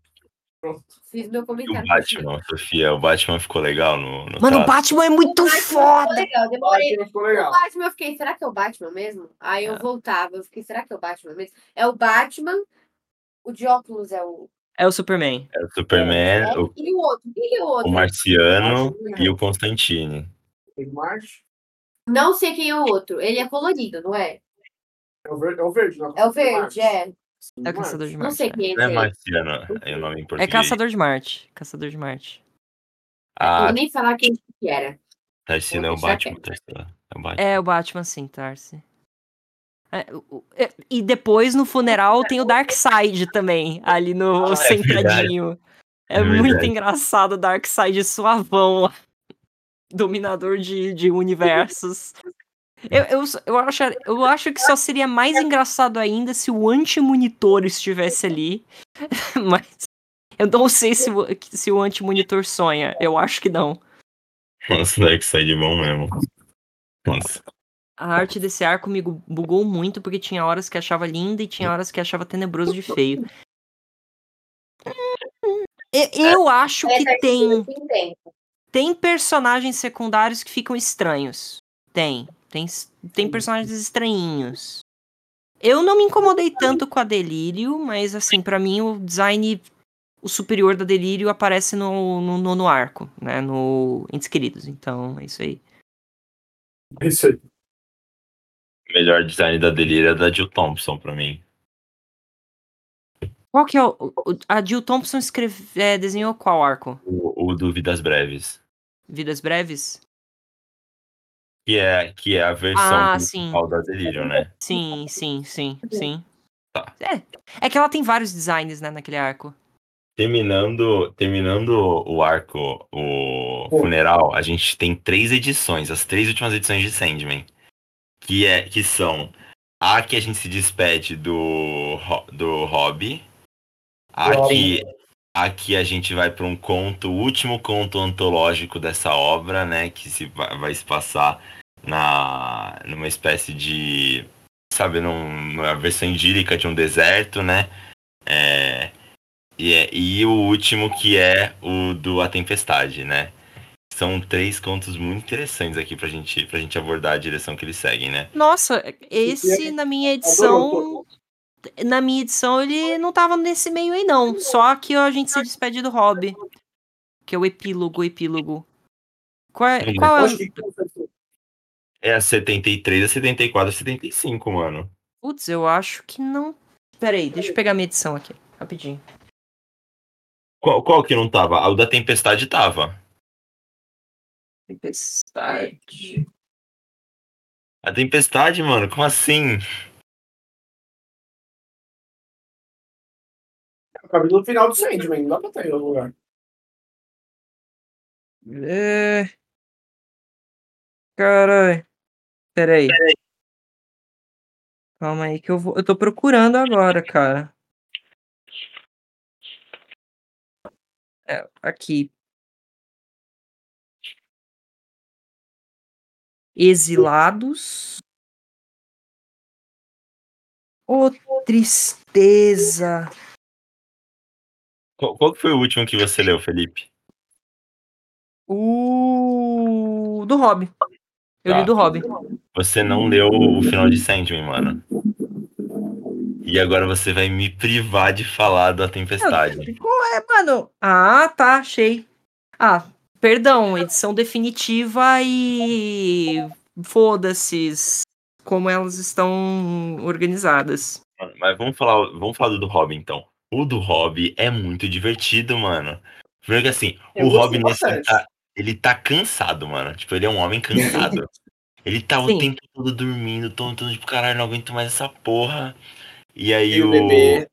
Fiz meu E o comentário. Batman, Sofia, o Batman ficou legal no, no Mano, o traço? Batman é muito Ficou foda! legal, demorei. Batman ficou O legal. Batman, eu fiquei, será que é o Batman mesmo? Aí eu É. voltava, eu fiquei, será que é o Batman mesmo? É o Batman, o de óculos é o. É o Superman. É o Superman, é, o, E o outro? E o outro? o Marciano Batman. e o Constantine. Não sei quem é o outro. Ele é colorido, não é? É o verde, é o verde, não. É o verde, é. É o Caçador de Não Marte. sei quem é Não é esse. Marciano, é o nome em É. Caçador de Marte. Caçador de Marte. Eu Ah, vou nem falar quem que era. Tarsila é o Batman. Tarsila é o Batman. É o Batman, sim, Tarsi. É, é, e depois no funeral tem o Darkseid também, ali no Ah, é (laughs) sentadinho. É, É muito engraçado o Darkseid suavão lá. (laughs) Dominador de, de universos. Eu, eu, eu, acho, eu acho que só seria mais engraçado ainda se o anti-monitor estivesse ali. (laughs) Mas eu não sei se, o- se o anti-monitor sonha. Eu acho que não. Nossa, Dark Side é bom mesmo. Nossa. A arte desse arco me gu- bugou muito porque tinha horas que achava linda e tinha horas que achava tenebroso de feio. E- Eu acho que tem, tem personagens secundários que ficam estranhos. Tem. Tem, tem personagens estranhinhos. Eu não me incomodei tanto com a Delírio, mas assim, pra mim o design o superior da Delírio aparece no, no nono arco, né? No Entes Queridos. Então, é isso aí. É Isso aí. O melhor design da Delírio é da Jill Thompson pra mim. Qual que é o. a Jill Thompson escreve, é, desenhou qual arco? O, o Dúvidas Breves. Vidas Breves? Que é, que é a versão Ah, principal da Delírio, né? Sim, sim, sim, sim. Tá. É. É que ela tem vários designs, né, naquele arco. Terminando, terminando o arco, o funeral, a gente tem três edições, as três últimas edições de Sandman. Que, é, que são a que a gente se despede do, do Hobby. A que, a que a gente vai para um conto, o último conto antológico dessa obra, né? Que se vai, se passar na, numa espécie de. Sabe, num- numa versão idílica de um deserto, né? É, e, é- e o último que é o do A Tempestade, né? São três contos muito interessantes aqui pra gente, pra gente abordar a direção que eles seguem, né? Nossa, esse na minha edição. Na minha edição ele não tava nesse meio aí, não. Só que a gente se despede do Hobby. Que é o epílogo, o epílogo. Qual é, qual é o- É a 73, a 74, a 75, mano. Putz, eu acho que não. Pera aí, deixa eu pegar minha edição aqui, rapidinho. Qual, qual que não tava? A o da Tempestade tava. Tempestade. A Tempestade, mano, como assim? Acabei no final do Sandman, não dá pra ter em outro lugar. É... Caralho. Pera aí. Calma aí que eu vou. Eu tô procurando agora, cara. É, aqui. Exilados. Ô, tristeza. Qual, foi o último que você leu, Felipe? O. Do Hobby. Eu Tá. li do Hobby. Você não leu o final de Sandman, mano. E agora você vai me privar de falar da Tempestade. Qual é, mano? Ah, tá, achei. Ah, perdão, edição definitiva e. Foda-se como elas estão organizadas. Mas vamos falar, vamos falar do Hobby, então. O do Hobby é muito divertido, mano. Primeiro que assim, Eu o Hobby bastante. tá, ele tá cansado, mano. Tipo, ele é um homem cansado. (laughs) ele tá o Sim. tempo todo dormindo, todo, tipo, caralho, não aguento mais essa porra. E aí E o o. bebê.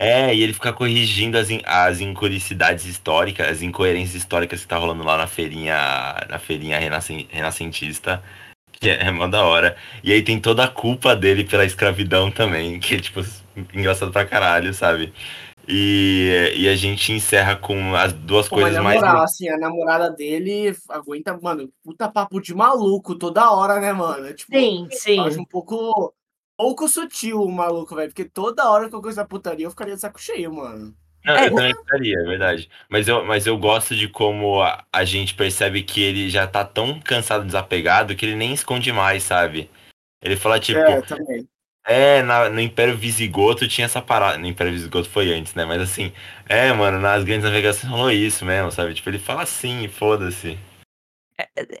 É, e ele fica corrigindo as, in- as incoericidades históricas, as incoerências históricas que tá rolando lá na feirinha, na feirinha renascen- renascentista, que é, é mó da hora. E aí tem toda a culpa dele pela escravidão também, que tipo, engraçado pra caralho, sabe? E, e a gente encerra com as duas Pô, coisas na mais... moral, assim, a namorada dele aguenta, mano, puta papo de maluco toda hora, né, mano? Tipo, Sim, sim. eu acho um pouco, pouco sutil o maluco, velho. Porque toda hora que eu coisa da putaria, eu ficaria de saco cheio, mano. Não, É, eu também ficaria, é verdade. Mas eu, mas eu gosto de como a, a gente percebe que ele já tá tão cansado, desapegado, que ele nem esconde mais, sabe? Ele fala, tipo, é, também. É, na- no Império Visigoto tinha essa parada. No Império Visigoto foi antes, né? Mas assim, é, mano, nas grandes navegações rolou isso mesmo, sabe? Tipo, ele fala assim, foda-se.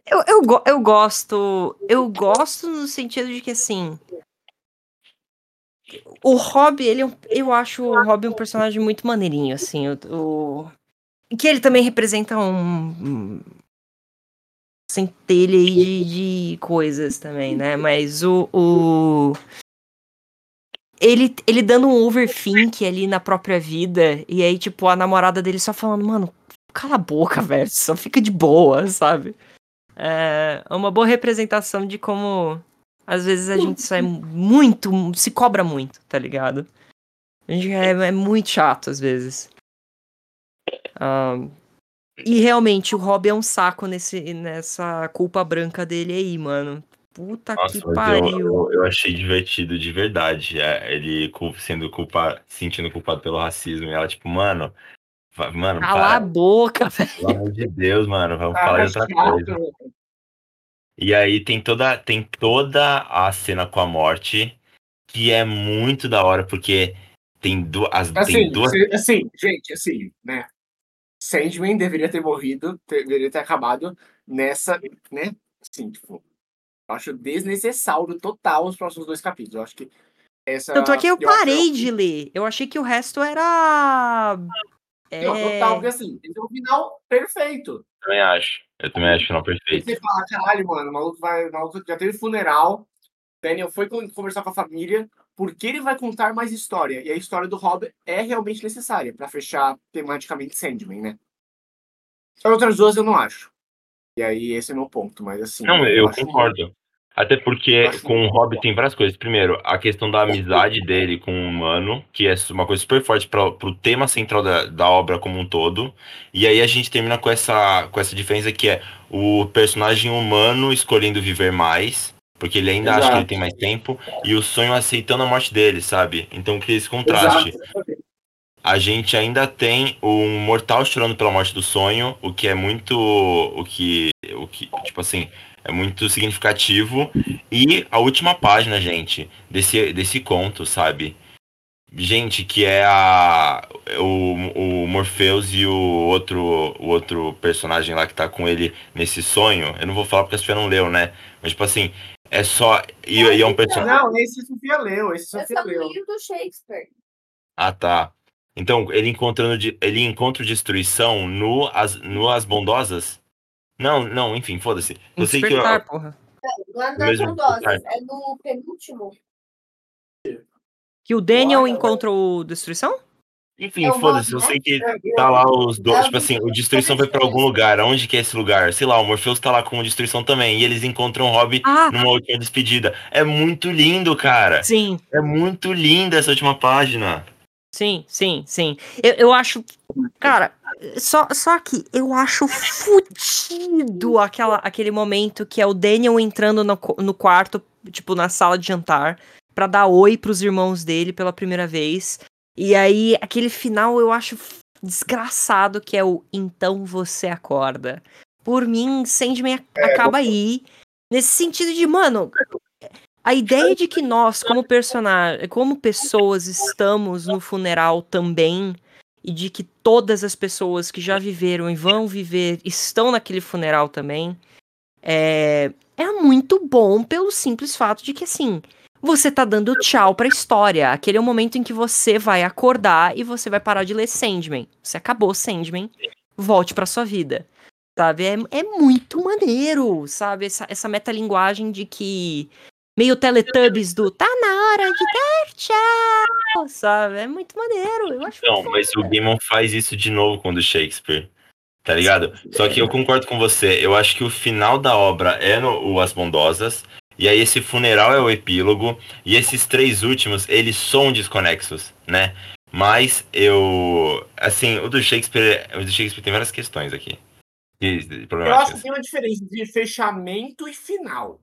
Eu, eu, go- eu gosto. Eu gosto no sentido de que, assim. O Rob, ele é eu acho o Rob um personagem muito maneirinho, assim. O, o- que ele também representa um. um centelha aí de, de coisas também, né? Mas o. o ele, ele dando um overthink ali na própria vida, e aí, tipo, a namorada dele só falando, mano, cala a boca, velho, só fica de boa, sabe? É uma boa representação de como às vezes a gente sai muito, se cobra muito, tá ligado? A gente é, é muito chato às vezes. Um, e realmente o Rob é um saco nesse, nessa culpa branca dele aí, mano. Puta Nossa, que pariu. eu, eu, eu achei divertido de verdade. é, ele sendo culpado, sentindo culpado pelo racismo. E ela, tipo, mano, mano, Cala a para, boca, (laughs) velho. pelo amor de Deus, mano, vamos Cara, falar de outra coisa. E aí tem toda, tem toda a cena com a morte, que é muito da hora, porque tem, du as, tem Assim, duas. se- assim, gente, assim, né? Sandman deveria ter morrido, deveria ter acabado nessa, né? Assim, tipo, acho desnecessário total os próximos dois capítulos. Eu acho que essa. Tanto é que eu que parei de ler. Eu achei que o resto era. Não, É... total, porque assim, esse é o final perfeito. Também acho. Eu também acho não E perfeito. você fala, caralho, mano, o maluco vai. O maluco já teve funeral. Daniel foi con- conversar com a família. Por que ele vai contar mais história? E a história do Rob é realmente necessária pra fechar tematicamente Sandman, né? As outras duas eu não acho. E aí, esse é meu ponto, mas assim. Não, eu acho concordo. Até porque Eu com o Hobbit tem várias coisas. Primeiro, a questão da amizade dele com o humano, que é uma coisa super forte para pro tema central da, da obra como um todo. E aí a gente termina com essa, com essa diferença que é o personagem humano escolhendo viver mais, porque ele ainda acha que ele Exato. tem mais tempo, e o sonho aceitando a morte dele, sabe? Então cria esse contraste. Exato. A gente ainda tem um mortal chorando pela morte do sonho, o que é muito. O que. O que tipo assim. É muito significativo. E a última página, gente, desse, desse conto, sabe? Gente, que é a. O, o Morpheus e o outro, o outro personagem lá que tá com ele nesse sonho. Eu não vou falar porque a Sofia não leu, né? Mas, tipo assim, é só. E, e é um personagem. Não, esse Sofia leu, esse Eu Sofia só leu. do Shakespeare. Ah, tá. Então, ele encontrando ele encontra destruição no as, no as bondosas? Não, não, enfim, foda-se. Eu sei que eu, porra. Lá No nas bondosas. É no penúltimo. Que o Daniel Bora, encontra o Destruição? enfim, É foda-se, eu né? sei que tá lá os dois, É tipo assim, o destruição vai pra algum lugar. Aonde que é esse lugar? Sei lá, o Morpheus tá lá com o destruição também e eles encontram o Rob Ah, numa última despedida. É muito lindo, cara. sim, É muito linda essa última página. Sim, sim, sim. Eu, eu acho. Cara, só, só que eu acho fudido aquela, aquele momento que é o Daniel entrando no, no quarto, tipo, na sala de jantar, pra dar oi pros irmãos dele pela primeira vez. E aí, aquele final eu acho desgraçado, que é o Então Você Acorda. Por mim, Sandman ac- acaba aí. Nesse sentido de, mano, a ideia de que nós, como (laughs) personagem, como pessoas, estamos no funeral também, e de que todas as pessoas que já viveram e vão viver estão naquele funeral também, é, é muito bom pelo simples fato de que, assim, você tá dando tchau pra história. Aquele é o momento em que você vai acordar e você vai parar de ler Sandman. Você acabou Sandman, volte pra sua vida. Sabe? É, é muito maneiro, sabe? Essa, essa metalinguagem de que meio Teletubbies do tá na hora de dar tchau, sabe? É muito maneiro. Eu acho Não, mas o Gaiman faz isso de novo com o do Shakespeare. Tá ligado? Só que eu concordo com você. Eu acho que o final da obra é no o As Bondosas. E aí esse funeral é o epílogo. E esses três últimos, eles são desconexos, né? Mas eu. Assim, o do Shakespeare. O do Shakespeare tem várias questões aqui. de- de Eu acho que tem uma diferença entre fechamento e final.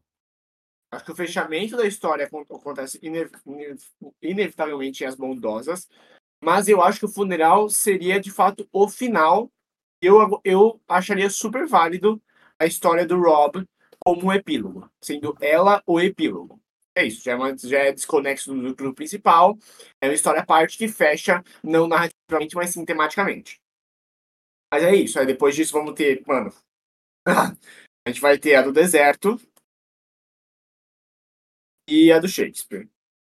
Acho que o fechamento da história acon- acontece ine- ine- inevitavelmente em As Bondosas, mas eu acho que o funeral seria de fato o final. Eu, eu acharia super válido a história do Rob como um epílogo, sendo ela o epílogo. É isso, já é, uma- já é desconexo do núcleo principal, é uma história à parte que fecha, não narrativamente, mas sim tematicamente. Mas é isso, aí depois disso vamos ter, mano, (laughs) a gente vai ter a do deserto e a do Shakespeare.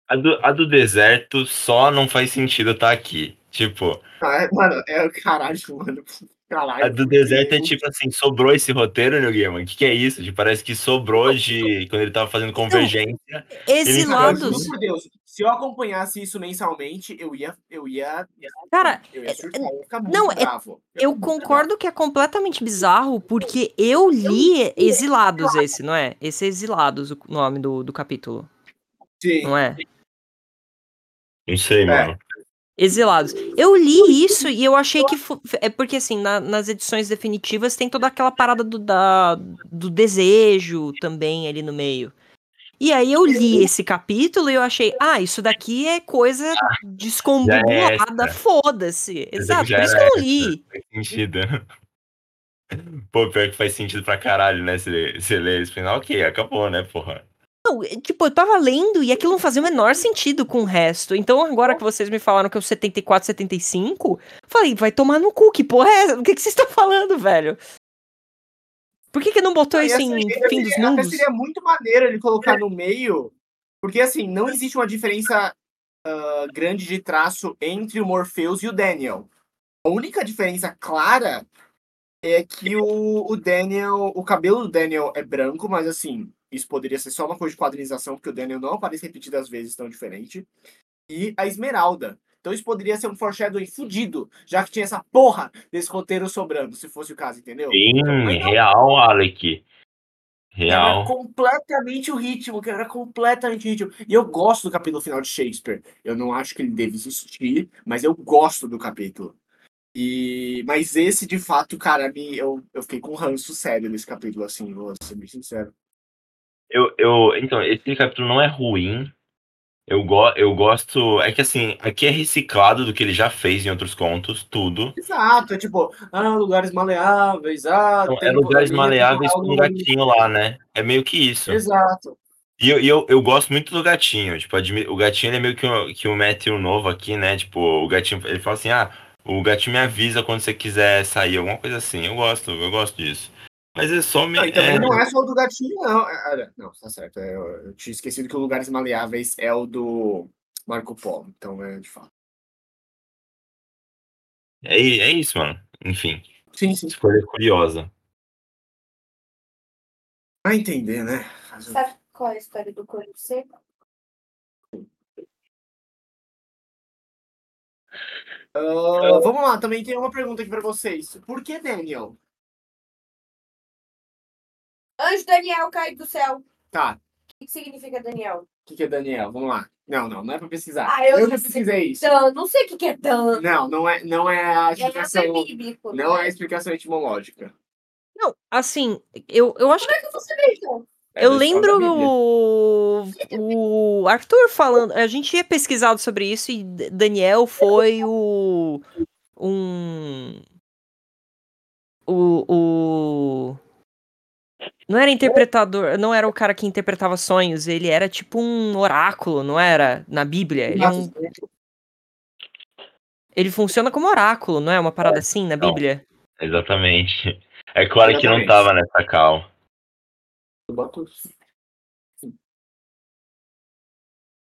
A do, a do deserto só não faz sentido estar aqui. Tipo, Ah, mano, é o caralho, mano. Caralho. A do deserto é tipo assim, sobrou esse roteiro, New Game? O que, que é isso? Tipo, parece que sobrou de. Quando ele tava fazendo convergência. Cara, Exilados. por Deus, se eu acompanhasse isso mensalmente, eu ia. Eu ia. Cara, eu ia surtar, eu ia ficar muito não, é- bravo. eu muito concordo que é completamente bizarro, porque eu li Exilados esse, não é? Esse é Exilados o nome do, do capítulo, bravo. Sim. não é? Não sei, É. mano. Exilados. Eu li isso e eu achei que. É porque, assim, na- nas edições definitivas tem toda aquela parada do, da, do desejo também ali no meio. E aí eu li esse capítulo e eu achei, ah, isso daqui é coisa descombulada, extra. foda-se. Exato, por isso que eu não li. Faz sentido. Pô, pior que faz sentido pra caralho, né? Você lê esse final, ok, acabou, né, porra? Não, é, tipo, eu tava lendo e aquilo não fazia o menor sentido com o resto. Então, agora que vocês me falaram que é o 74, 75, falei, vai tomar no cu, que porra é essa? O que, que vocês estão falando, velho? Por que, que não botou E isso assim, em Fim dos Mundos? seria muito maneiro ele colocar no meio, porque assim, não existe uma diferença ah, grande de traço entre o Morpheus e o Daniel. A única diferença clara é que o, o Daniel, o cabelo do Daniel é branco, mas assim, isso poderia ser só uma coisa de quadrinização, porque o Daniel não aparece repetidas vezes tão diferente. E a Esmeralda. Então isso poderia ser um foreshadowing fudido, já que tinha essa porra desse roteiro sobrando, se fosse o caso, entendeu? Sim, não, real, Alec. Quebra Real. completamente o ritmo, quebra completamente o ritmo. E eu gosto do capítulo final de Shakespeare. Eu não acho que ele deve existir, mas eu gosto do capítulo. E... Mas esse, de fato, cara, me... eu, eu fiquei com ranço sério nesse capítulo, assim, vou ser bem sincero. Eu, eu, então, esse capítulo não é ruim. Eu, go, eu gosto. É que assim, aqui é reciclado do que ele já fez em outros contos, tudo. Exato, é tipo, ah, lugares maleáveis, ah, Então, é lugares maleáveis com um gatinho lá, né? É meio que isso. Exato. E eu, e eu, eu gosto muito do gatinho. Tipo, o gatinho ele é meio que o, que o Matthew novo aqui, né? Tipo, o gatinho, ele fala assim, ah, o gatinho me avisa quando você quiser sair, alguma coisa assim. Eu gosto, eu gosto disso. Mas é só me. Não, também é- não é só o do gatinho, não. É, Não, tá certo. é, eu, eu tinha esquecido que o Lugares Maleáveis é o do Marco Polo. Então, é de fato. É, é isso, mano. Enfim, Sim, sim. escolha curiosa. Vai entender, né? Sabe qual é a história do corpo seco? Ah, vamos lá, também tem uma pergunta aqui pra vocês. Por que Daniel? Anjo Daniel cai do céu. Tá, O que significa Daniel? o que, que é Daniel? Vamos lá. Não, não, não é pra pesquisar. Ah, eu eu não já sei. pesquisei isso. Dan, não sei o que que é Dan. Não, não é, não é a É explicação. é bíblico. Não é a explicação etimológica. Não, assim, eu, eu acho que Como é que você vê, então? É eu lembro o, o Arthur falando. A gente tinha pesquisado sobre isso e Daniel foi o. Um. O. o não era interpretador, não era o cara que interpretava sonhos, ele era tipo um oráculo, não era? Na Bíblia. Ele, é um- ele funciona como oráculo, não é? Uma parada assim na Não. Bíblia? Exatamente. É claro que não Exatamente. tava nessa cal. Eu boto.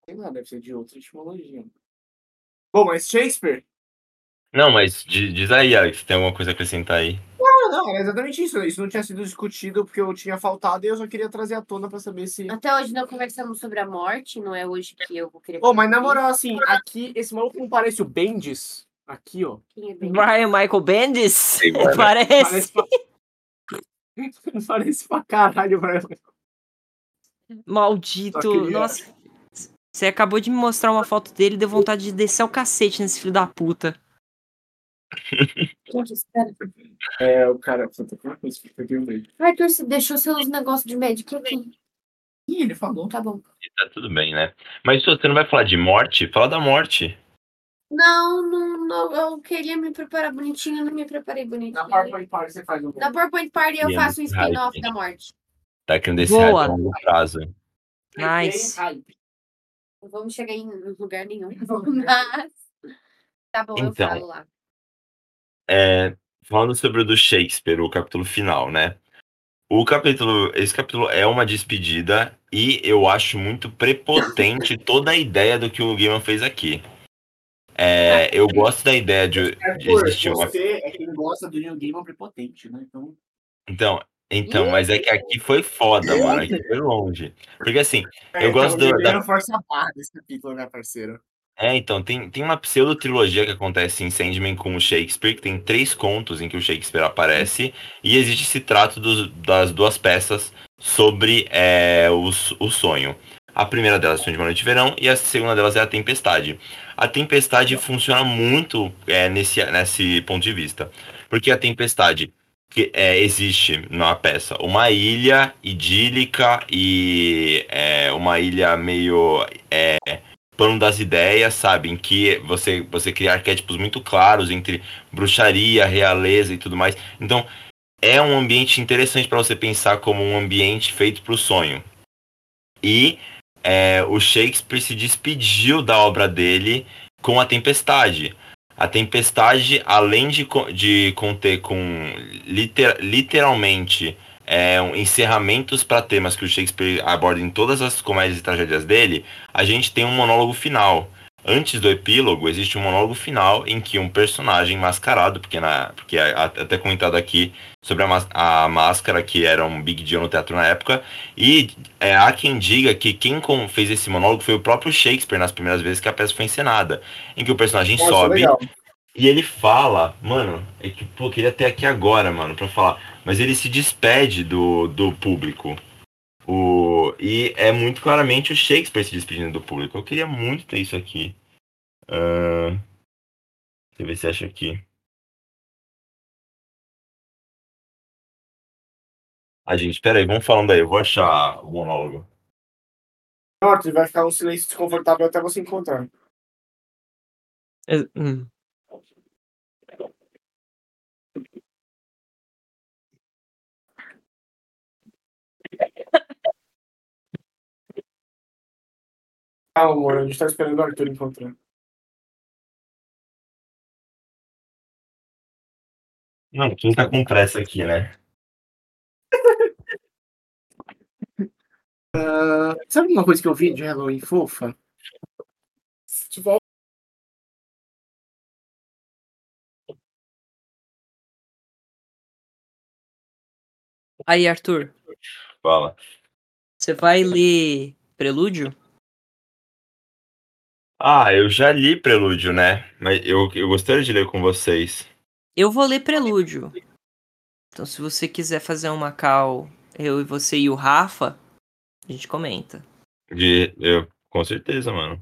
Sei lá, deve ser de outra etimologia. Bom, mas Shakespeare? Não, mas di- diz aí, Alex, tem alguma coisa a acrescentar aí? Não, era exatamente isso. Isso não tinha sido discutido porque eu tinha faltado e eu só queria trazer à tona pra saber se. Até hoje não conversamos sobre a morte, não é hoje que eu vou querer. Ô, mas na moral, assim, aqui, esse maluco não parece o Bendis? Aqui, ó. quem é bem- Brian Michael Bendis? Agora- Parece. Parece pra... (laughs) parece pra caralho. Só Maldito. queria- Nossa. Você acabou de me mostrar uma foto dele e deu vontade de descer o cacete nesse filho da puta. É, o cara. Puta, como é que eu aqui o meio? Arthur, você deixou seus negócios de médico aqui. Ih, ele falou. Tá bom. Tá tudo bem, né? Mas se você não vai falar de morte, fala da morte. Não, não, não, eu queria me preparar bonitinho, não me preparei bonitinho. Na PowerPoint Party você faz um. Na PowerPoint Party eu faço um spin-off da morte. Tá querendo esse Boa. hype a longo prazo. Nice. Não vamos chegar em lugar nenhum. Mas. (laughs) Tá bom, eu Então. falo lá. É, falando sobre o do Shakespeare, o capítulo final, né? O capítulo, esse capítulo é uma despedida e eu acho muito prepotente (laughs) toda a ideia do que o Gaiman fez aqui. é, eu gosto da ideia de, de Arthur, existir uma. você é quem gosta do New Game prepotente, né? Então, Então, então, mas é que aqui foi foda, mano. Aqui foi longe. Porque assim, Eu gosto do- da- força barra desse capítulo, né, parceiro? É, então, tem, tem uma pseudo-trilogia que acontece em Sandman com o Shakespeare, que tem três contos em que o Shakespeare aparece, e existe esse trato dos- das duas peças sobre é, o, o sonho. A primeira delas é Sonho de uma Noite de Verão, e a segunda delas é a Tempestade. A Tempestade funciona muito é, nesse, nesse ponto de vista, porque a Tempestade que, é, existe na peça uma ilha idílica e é, uma ilha meio é, plano das ideias, sabe? Em que você, você cria arquétipos muito claros entre bruxaria, realeza e tudo mais. Então, é um ambiente interessante para você pensar como um ambiente feito para o sonho. E é, o Shakespeare se despediu da obra dele com a Tempestade. A Tempestade, além de, de conter com liter- literalmente é, um- encerramentos para temas que o Shakespeare aborda em todas as comédias e tragédias dele, a gente tem um monólogo final. Antes do epílogo, existe um monólogo final em que um personagem mascarado, porque, na, porque é até comentado aqui sobre a, a máscara, que era um big deal no teatro na época, e é, há quem diga que quem fez esse monólogo foi o próprio Shakespeare nas primeiras vezes que a peça foi encenada, em que o personagem Nossa, sobe legal. E ele fala, mano, é que, pô, eu queria ter aqui agora, mano, pra falar. Mas ele se despede do, do público. O, e é muito claramente o Shakespeare se despedindo do público. Eu queria muito ter isso aqui. Ahn, deixa eu ver se acha aqui. Ah, gente, pera aí, vamos falando aí. Eu vou achar o monólogo. Arthur, vai ficar um silêncio desconfortável até você encontrar. É, hum. Calma, amor, a gente tá esperando o Arthur encontrar. Não, quem tá com pressa aqui, né? (laughs) Ah, sabe uma coisa que eu vi de Halloween fofa? Se tiver Aí, Arthur, Fala. você vai ler Prelúdio? Ah, eu já li Prelúdio, né? Mas eu, eu gostaria de ler com vocês. Eu vou ler Prelúdio. Então, se você quiser fazer uma call, eu e você e o Rafa, a gente comenta. De, eu, com certeza, mano.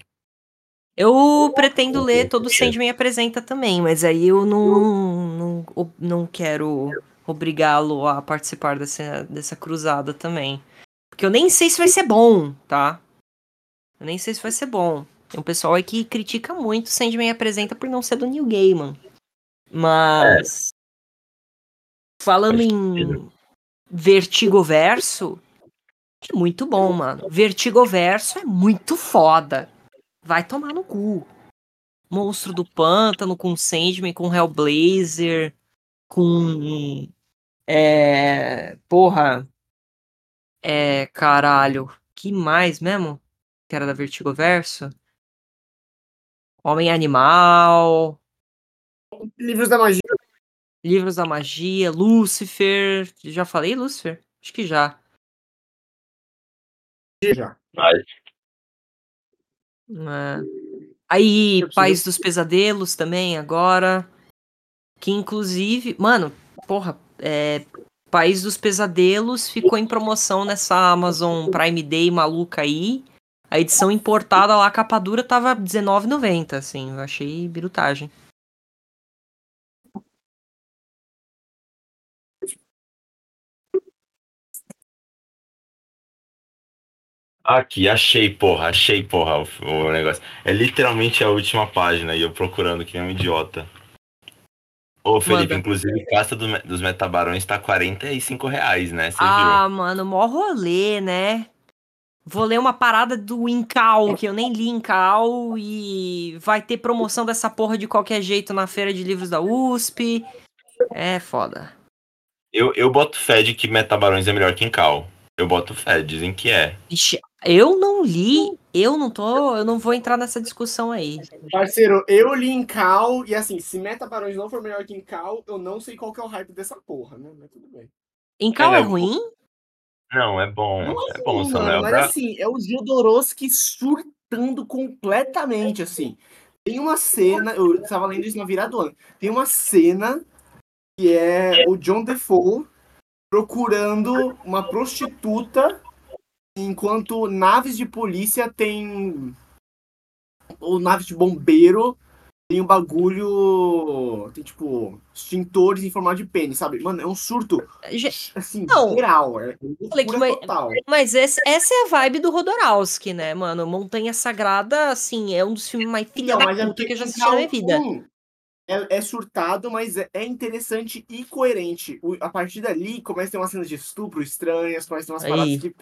Eu pretendo ler todo o Sandman apresenta também, mas aí eu não, não, não quero obrigá-lo a participar dessa, dessa cruzada também. Porque eu nem sei se vai ser bom, tá? Eu nem sei se vai ser bom. Tem um pessoal aí que critica muito o Sandman apresenta por não ser do New Gaiman. Mas. Falando em Vertigoverso, é muito bom, mano. Vertigoverso é muito foda. Vai tomar no cu. Monstro do Pântano com Sandman, com Hellblazer, com. É. Porra. É. Caralho. Que mais mesmo? Que era da Vertigoverso? Homem Animal. livros da magia. Livros da Magia, Lúcifer. Já falei Lúcifer? Acho que já. Já. Mas, É. Aí, País dos Pesadelos também, agora. Que inclusive, mano, porra, é, País dos Pesadelos ficou em promoção nessa Amazon Prime Day maluca aí. A edição importada lá, a capa dura, tava R$19,90, assim. Eu achei birutagem. aqui, achei, porra, achei, porra, o, o negócio. É literalmente a última página e eu procurando que nem um idiota. Ô, Felipe, Manda. inclusive, Caça do dos Metabarões tá 45 reais, né? Você Ah, mano, mó rolê, né? Vou ler uma parada do Incal, que eu nem li Incal, e vai ter promoção dessa porra de qualquer jeito na feira de livros da USP. É foda. Eu, eu boto fé de que Metabarões é melhor que Incal. Eu boto fé, dizem que é. Vixe, Eu não li, eu não tô, eu não vou entrar nessa discussão aí. Parceiro, eu li em Cal, e assim, se Meta Barões não for melhor que em Cal, eu não sei qual que é o hype dessa porra, né? Mas tudo bem. Em Cal É, é né, ruim? Não, é bom. Não É bom, assim, Samuel. mas assim, é o Jodorowsky surtando completamente, assim. Tem uma cena, eu tava lendo isso na virada do ano, tem uma cena que é o John Defoe procurando uma prostituta enquanto naves de polícia tem ou naves de bombeiro tem um bagulho tem tipo extintores em formato de pênis, sabe? Mano, é um surto assim, Não. geral, é Falei que vai- total. Mas esse- essa é a vibe do Rodorowski, né, mano? Montanha Sagrada, assim, é um dos filmes mais filha Não, da mas é puta porque que eu já assisti na minha vida. 1 É, é surtado, mas é, é interessante e coerente. O- a partir dali começa a ter umas cenas de estupro estranhas, começa a ter umas Aí. paradas que.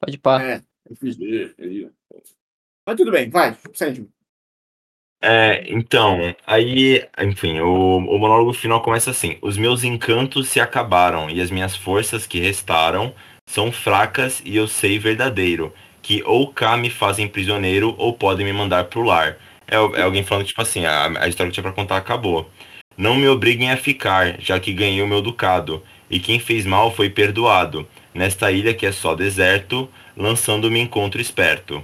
Pode pá. É, eu fiz- é, é, é. Mas tudo bem, vai, Sandman. É, então, aí, enfim, o, o monólogo final começa assim: Os meus encantos se acabaram e as minhas forças que restaram são fracas e eu sei verdadeiro, que ou cá me fazem prisioneiro ou podem me mandar pro lar. É, é alguém falando, tipo assim, a, a história que tinha pra contar acabou. Não me obriguem a ficar, já que ganhei o meu ducado, e quem fez mal foi perdoado. Nesta ilha que é só deserto, lançando-me encontro esperto.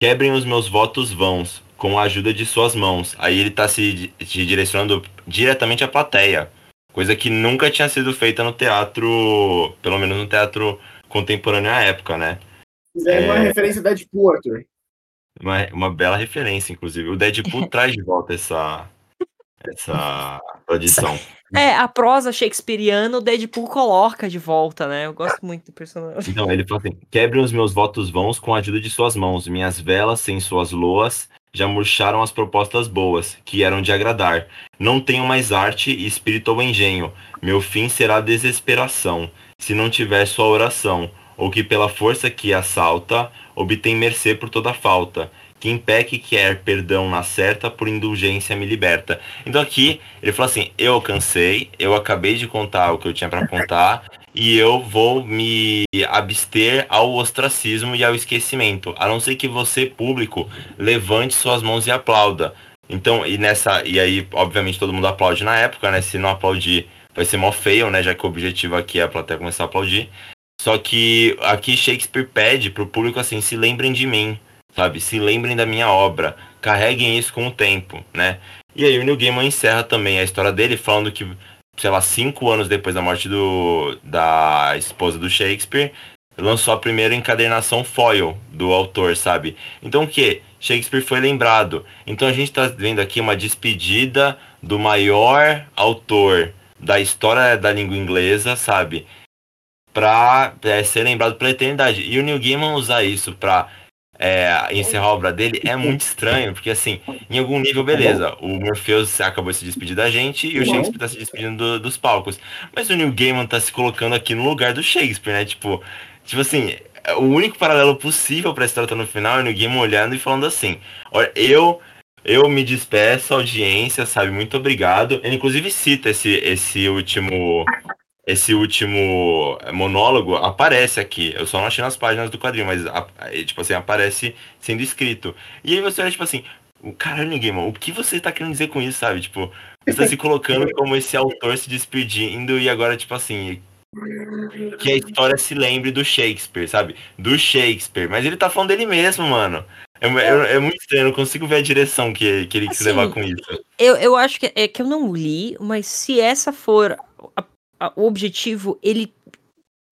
Quebrem os meus votos vãos, com a ajuda de suas mãos. Aí ele tá se, di- se direcionando diretamente à plateia. Coisa que nunca tinha sido feita no teatro, pelo menos no teatro contemporâneo à época, né? Fizeram uma É. referência da Deadpool, Arthur. Uma, uma bela referência, inclusive. O Deadpool (laughs) traz de volta essa, essa tradição. É, a prosa shakespeariana, o Deadpool coloca de volta, né? Eu gosto muito do personagem. Então, ele fala assim: quebrem os meus votos vãos com a ajuda de suas mãos. Minhas velas, sem suas loas, já murcharam as propostas boas, que eram de agradar. Não tenho mais arte espírito ou engenho. Meu fim será desesperação, se não tiver sua oração, ou que pela força que assalta, obtém mercê por toda falta. Quem peque quer perdão na certa, por indulgência me liberta. Então aqui ele fala assim: eu alcancei, eu acabei de contar o que eu tinha pra contar, e eu vou me abster ao ostracismo e ao esquecimento, a não ser que você, público, levante suas mãos e aplauda. Então, e nessa, e aí, obviamente, todo mundo aplaude na época, né? Se não aplaudir, vai ser mó feio, né? Já que o objetivo aqui é a plateia começar a aplaudir. Só que aqui Shakespeare pede pro público assim, se lembrem de mim, sabe? Se lembrem da minha obra, carreguem isso com o tempo, né? E aí o Neil Gaiman encerra também a história dele falando que sei lá, cinco anos depois da morte do, da esposa do Shakespeare, lançou a primeira encadernação foil do autor, sabe? Então o que? Shakespeare foi lembrado. Então a gente tá vendo aqui uma despedida do maior autor da história da língua inglesa, sabe? Pra é, ser lembrado pela eternidade. E o Neil Gaiman usar isso pra é, encerrar a obra dele é muito estranho, porque assim, em algum nível, beleza, o Morpheus acabou de se despedir da gente e o Shakespeare tá se despedindo do- dos palcos. Mas o Neil Gaiman tá se colocando aqui no lugar do Shakespeare, né? Tipo, tipo assim, o único paralelo possível pra história estar no final é o Neil Gaiman olhando e falando assim: olha, eu. Eu me despeço, audiência, sabe? Muito obrigado. Ele inclusive cita esse, esse último esse último monólogo aparece aqui. Eu só não achei nas páginas do quadrinho, mas a- tipo assim, aparece sendo escrito. E aí você olha, tipo assim, o caralho, ninguém, mano, o que você tá querendo dizer com isso, sabe? Tipo, você tá se (laughs) colocando como esse autor se despedindo e agora, tipo assim. Que a história se lembre do Shakespeare, sabe? Do Shakespeare. Mas ele tá falando dele mesmo, mano. É, é- é muito estranho, eu não consigo ver a direção que, que ele quis Assim, levar com isso. Eu, eu acho que é que eu não li, mas se essa for o objetivo, ele.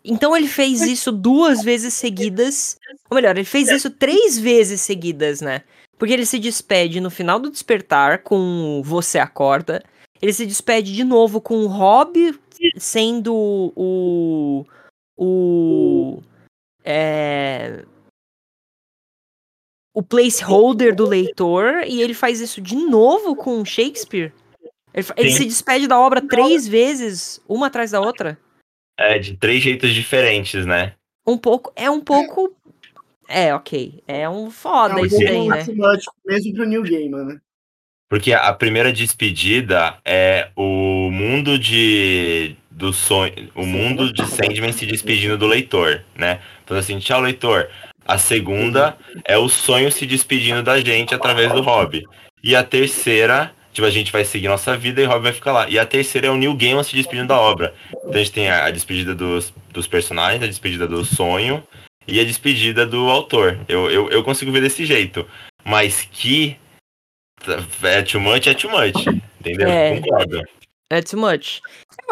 Então ele fez isso duas vezes seguidas. Ou melhor, ele fez isso três vezes seguidas, né? Porque ele se despede no final do despertar com Você Acorda. Ele se despede de novo com o Rob sendo o. O. É, o placeholder do leitor e ele faz isso de novo com Shakespeare. Ele, ele se despede da obra três vezes, uma atrás da outra. É, de três jeitos diferentes, né? Um pouco. É um pouco. É, ok. É um foda Não, isso porque- daí, né? mesmo pro New Gaiman, né? Porque a primeira despedida é o mundo de do sonho, o mundo de Sandman se despedindo do leitor, né? Falando assim, tchau leitor. A segunda é o sonho se despedindo da gente através do hobby. E a terceira, tipo, a gente vai seguir nossa vida e o hobby vai ficar lá. E a terceira é o Neil Gaiman se despedindo da obra. Então a gente tem a, a despedida dos, dos personagens, a despedida do sonho e a despedida do autor. Eu, eu, eu consigo ver desse jeito. Mas que é too much, é too much. Entendeu? É. Concordo. É too much.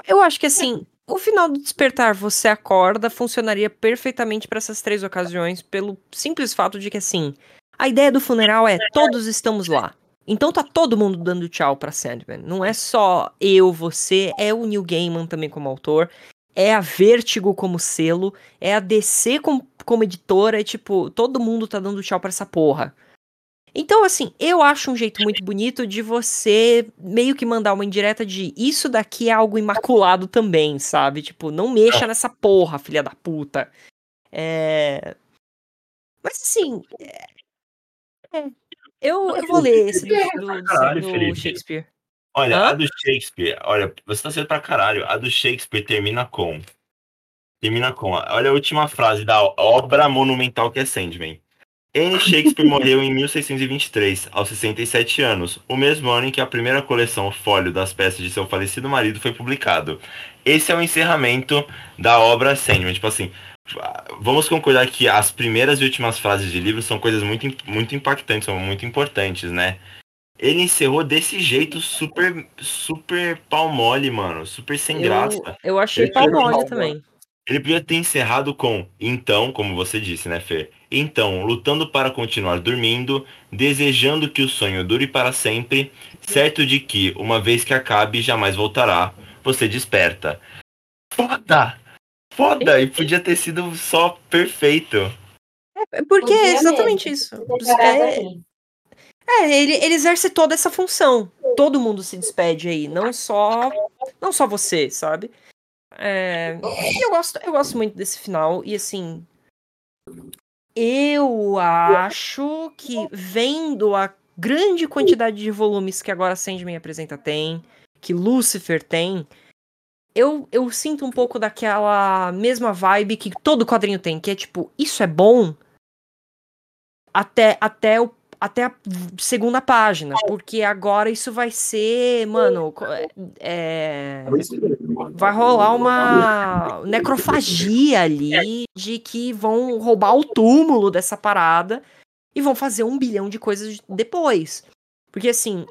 Eu, eu acho que assim, o final do despertar você acorda funcionaria perfeitamente para essas três ocasiões, pelo simples fato de que assim, a ideia do funeral é todos estamos lá. Então tá todo mundo dando tchau pra Sandman. Não é só eu, você, é o Neil Gaiman também como autor, é a Vertigo como selo, é a DC como, como editora, é tipo, todo mundo tá dando tchau pra essa porra. Então, assim, eu acho um jeito muito bonito de você meio que mandar uma indireta de isso daqui é algo imaculado também, sabe? Tipo, não mexa nessa porra, filha da puta. É. Mas assim. é- é, Eu, eu vou ler esse do, do- Caralho, do. Shakespeare. Olha, Hã? a do Shakespeare, olha, você tá certo pra caralho. A do Shakespeare termina com. Termina com. Olha a última frase da obra monumental que é Sandman. N. Shakespeare morreu em 1623, aos 67 anos, o mesmo ano em que a primeira coleção Fólio das peças de seu falecido marido foi publicado. Esse é o encerramento da obra Sandman. Tipo assim, vamos concordar que as primeiras e últimas frases de livro são coisas muito, muito impactantes, são muito importantes, né? Ele encerrou desse jeito super, super pau mole, mano. Super sem graça. Eu, eu achei Ele pau tirou mole pau também. Ele podia ter encerrado com então, como você disse, né, Fer? Então, lutando para continuar dormindo, desejando que o sonho dure para sempre, certo de que, uma vez que acabe, jamais voltará, você desperta. Foda! Foda! E podia ter sido só perfeito. É Porque é exatamente mesmo. isso. É. É, ele, ele exerce toda essa função. Todo mundo se despede aí, não só não só você, sabe? É, eu gosto, eu gosto muito desse final e assim, eu acho que vendo a grande quantidade de volumes que agora Sandman apresenta tem, que Lucifer tem, eu, eu sinto um pouco daquela mesma vibe que todo quadrinho tem, que é tipo, isso é bom até até o até a segunda página, porque agora isso vai ser, mano, co- é, vai rolar uma necrofagia ali de que vão roubar o túmulo dessa parada e vão fazer um bilhão de coisas depois. Porque assim,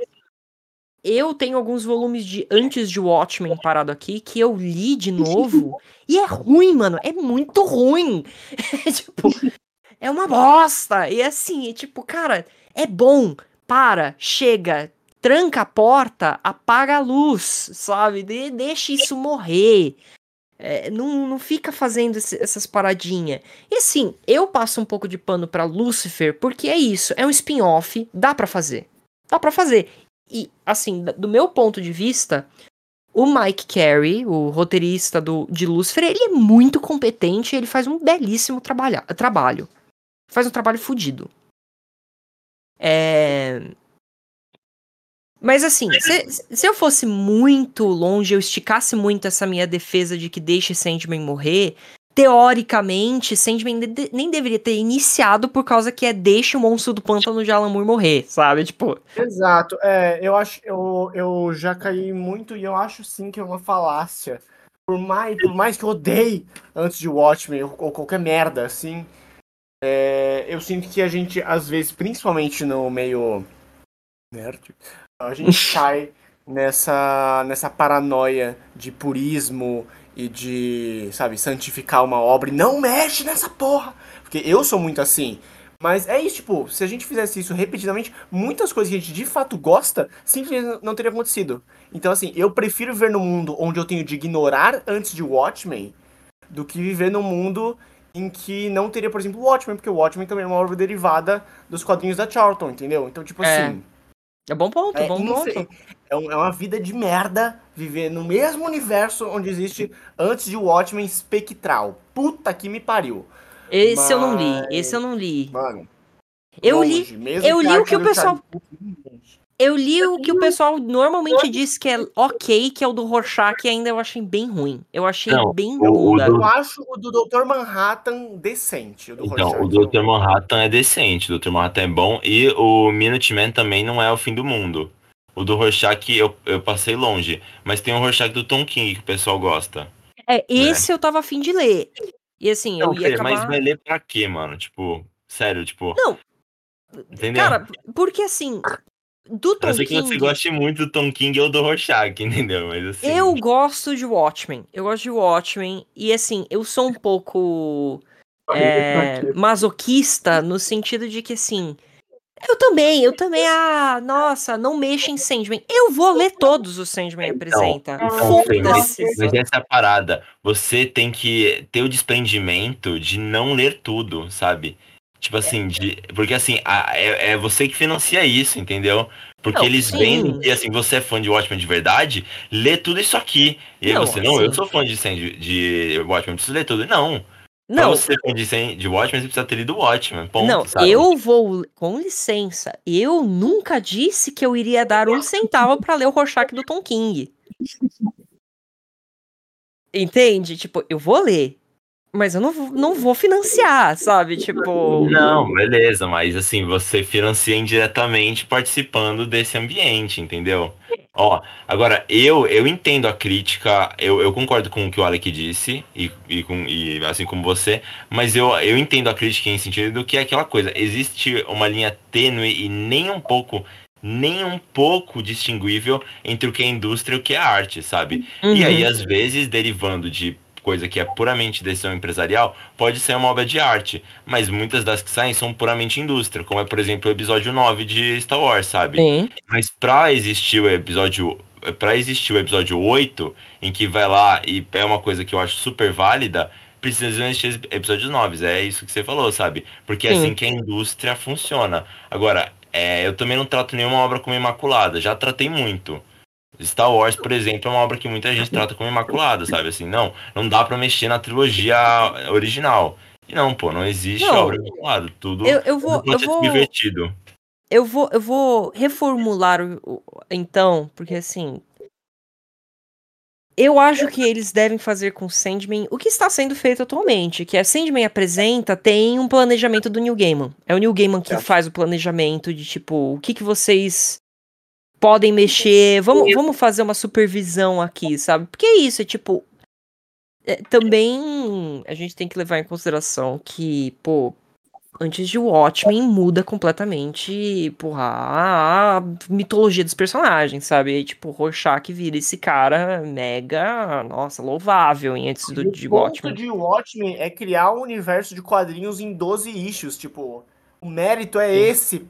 eu tenho alguns volumes de antes de Watchmen parado aqui que eu li de novo (laughs) e é ruim, mano, é muito ruim. É (laughs) tipo, é uma bosta. E assim, é tipo, cara, é bom, para, chega, tranca a porta, apaga a luz, sabe? De- deixa isso morrer. É, não, não fica fazendo esse- essas paradinhas. E assim, eu passo um pouco de pano pra Lucifer, porque é isso, é um spin-off, dá pra fazer. Dá pra fazer. E, assim, do meu ponto de vista, o Mike Carey, o roteirista do, de Lucifer, ele é muito competente, ele faz um belíssimo trabalha, trabalho. Faz um trabalho fodido. É... Mas assim, se, se eu fosse muito longe, eu esticasse muito essa minha defesa de que deixe Sandman morrer, teoricamente, Sandman de- nem deveria ter iniciado por causa que é deixe o monstro do pântano de Alan Moore morrer, sabe? Tipo, Exato. É, eu acho, eu, eu já caí muito e eu acho sim que é uma falácia. Por mais, por mais que eu odeie antes de Watchmen ou, ou qualquer merda, assim, é, eu sinto que a gente, às vezes, principalmente no meio nerd, a gente (laughs) cai nessa, nessa paranoia de purismo e de, sabe, santificar uma obra e não mexe nessa porra. Porque eu sou muito assim. Mas é isso, tipo, se a gente fizesse isso repetidamente, muitas coisas que a gente de fato gosta simplesmente não teria acontecido. Então, assim, eu prefiro viver num mundo onde eu tenho de ignorar antes de Watchmen do que viver num mundo em que não teria, por exemplo, Watchmen, porque o Watchmen também é uma obra derivada dos quadrinhos da Charlton, entendeu? Então, tipo É. assim, é bom ponto, é, bom ponto. é um- é uma vida de merda viver no mesmo universo onde existe antes de Watchmen espectral. Puta que me pariu. Esse eu não li, Mas- esse eu não li. Mano. Eu li, longe, mesmo eu li o que o pessoal- Eu li o que o pessoal normalmente diz que é ok, que é o do Rorschach, e ainda eu achei bem ruim. Eu achei Não, bem bunda. do- Eu acho o do Dr. Manhattan decente. O do Então, Rorschach, o Dr. Manhattan é decente, o Dr. Manhattan é bom, e o Minuteman também não é o fim do mundo. O do Rorschach eu, eu passei longe, mas tem o Rorschach do Tom King que o pessoal gosta. É, esse eu tava afim de ler. E assim, eu ia acabar... mas vai ler pra quê, mano? Tipo, sério, tipo. Não. Entendeu? Cara, porque assim, do a Tom não ser que você King, goste muito do Tom King ou do Rorschach, (laughs) entendeu? Mas assim. eu gosto de Watchmen. Eu gosto de Watchmen. E assim, eu sou um pouco é, masoquista no sentido de que assim. Eu também, eu também, ah, nossa, não mexa em Sandman. Eu vou ler todos os Sandman apresenta. Então, mas, Foda-se. mas essa é a parada. Você tem que ter o desprendimento de não ler tudo, sabe? Tipo assim, de, porque assim, a- é, é você que financia isso, entendeu? Porque Não, eles sim. vendem que assim, você é fã de Watchmen de verdade, lê tudo isso aqui. E aí Não, você, não, eu sim. sou fã de, de Watchmen, preciso ler tudo. Não, pra Não, você ser fã de, de Watchmen, você precisa ter lido Watchmen, ponto, não, sabe? eu vou, com licença, eu nunca disse que eu iria dar um centavo pra ler o Rorschach do Tom King. Entende? Tipo, eu vou ler, mas eu não, vou- não vou financiar, sabe? Tipo, Não, beleza, mas assim, você financia indiretamente participando desse ambiente, entendeu? Ó, agora, eu eu entendo a crítica, eu, eu concordo com o que o Alec disse, e, e, com, e assim como você, mas eu, eu entendo a crítica em sentido do que é aquela coisa, existe uma linha tênue e nem um pouco, nem um pouco distinguível entre o que é indústria e o que é arte, sabe? E aí, uhum. às vezes, derivando de coisa que é puramente decisão empresarial, pode ser uma obra de arte. Mas muitas das que saem são puramente indústria, como é, por exemplo, o episódio 9 de Star Wars, sabe? Sim. Mas pra existir o episódio. Pra existir o episódio 8, em que vai lá e é uma coisa que eu acho super válida, precisa existir episódios 9. É isso que você falou, sabe? Porque é Sim. assim que a indústria funciona. Agora, é, eu também não trato nenhuma obra como imaculada, já tratei muito. Star Wars, por exemplo, é uma obra que muita gente trata como imaculada, sabe? Assim, não, não dá pra mexer na trilogia original. E não, pô, não existe Não. obra imaculada. Tudo, Eu, eu vou, eu vou, subvertido. eu vou, eu vou reformular o, então, porque assim, eu acho que eles devem fazer com Sandman o que está sendo feito atualmente, que é Sandman apresenta tem um planejamento do Neil Gaiman. É o Neil Gaiman que Certo. faz o planejamento de tipo, o que que vocês podem mexer, vamos, vamos fazer uma supervisão aqui, sabe? Porque é isso, é tipo, é, também a gente tem que levar em consideração que, pô, antes de Watchmen muda completamente, porra, a, a mitologia dos personagens, sabe? E, tipo, Rorschach vira esse cara mega, nossa, louvável em antes do, o de ponto Watchmen. de Watchmen é criar um universo de quadrinhos em 12 issues. Tipo, o mérito é Sim. esse.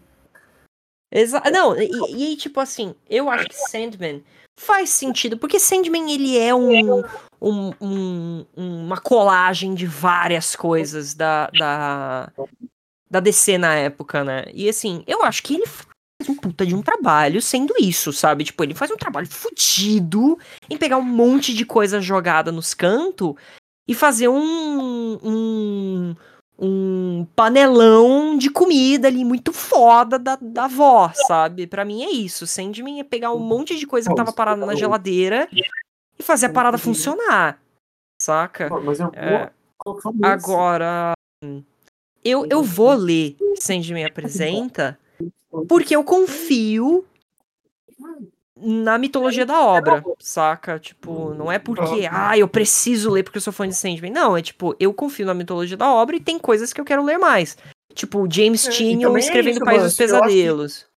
Exa não, e, e aí, tipo assim, eu acho que Sandman faz sentido, porque Sandman ele é um, um- um- uma colagem de várias coisas da, da, da DC na época, né? E assim, eu acho que ele faz um puta de um trabalho sendo isso, sabe? Tipo, ele faz um trabalho fudido em pegar um monte de coisa jogada nos cantos e fazer um, um, um panelão de comida ali muito foda da, da avó, sabe? Pra mim é isso. Sandman é pegar um monte de coisa que tava parada na geladeira e fazer a parada funcionar, saca? É, Agora, eu, eu vou ler Sandman (laughs) Apresenta porque eu confio na mitologia da obra, saca? Tipo, não é porque, ah, eu preciso ler porque eu sou fã de Sandman. Não, é tipo, eu confio na mitologia da obra e tem coisas que eu quero ler mais. Tipo, James É, Tinion é escrevendo isso, País mano, dos eu acho que- Pesadelos.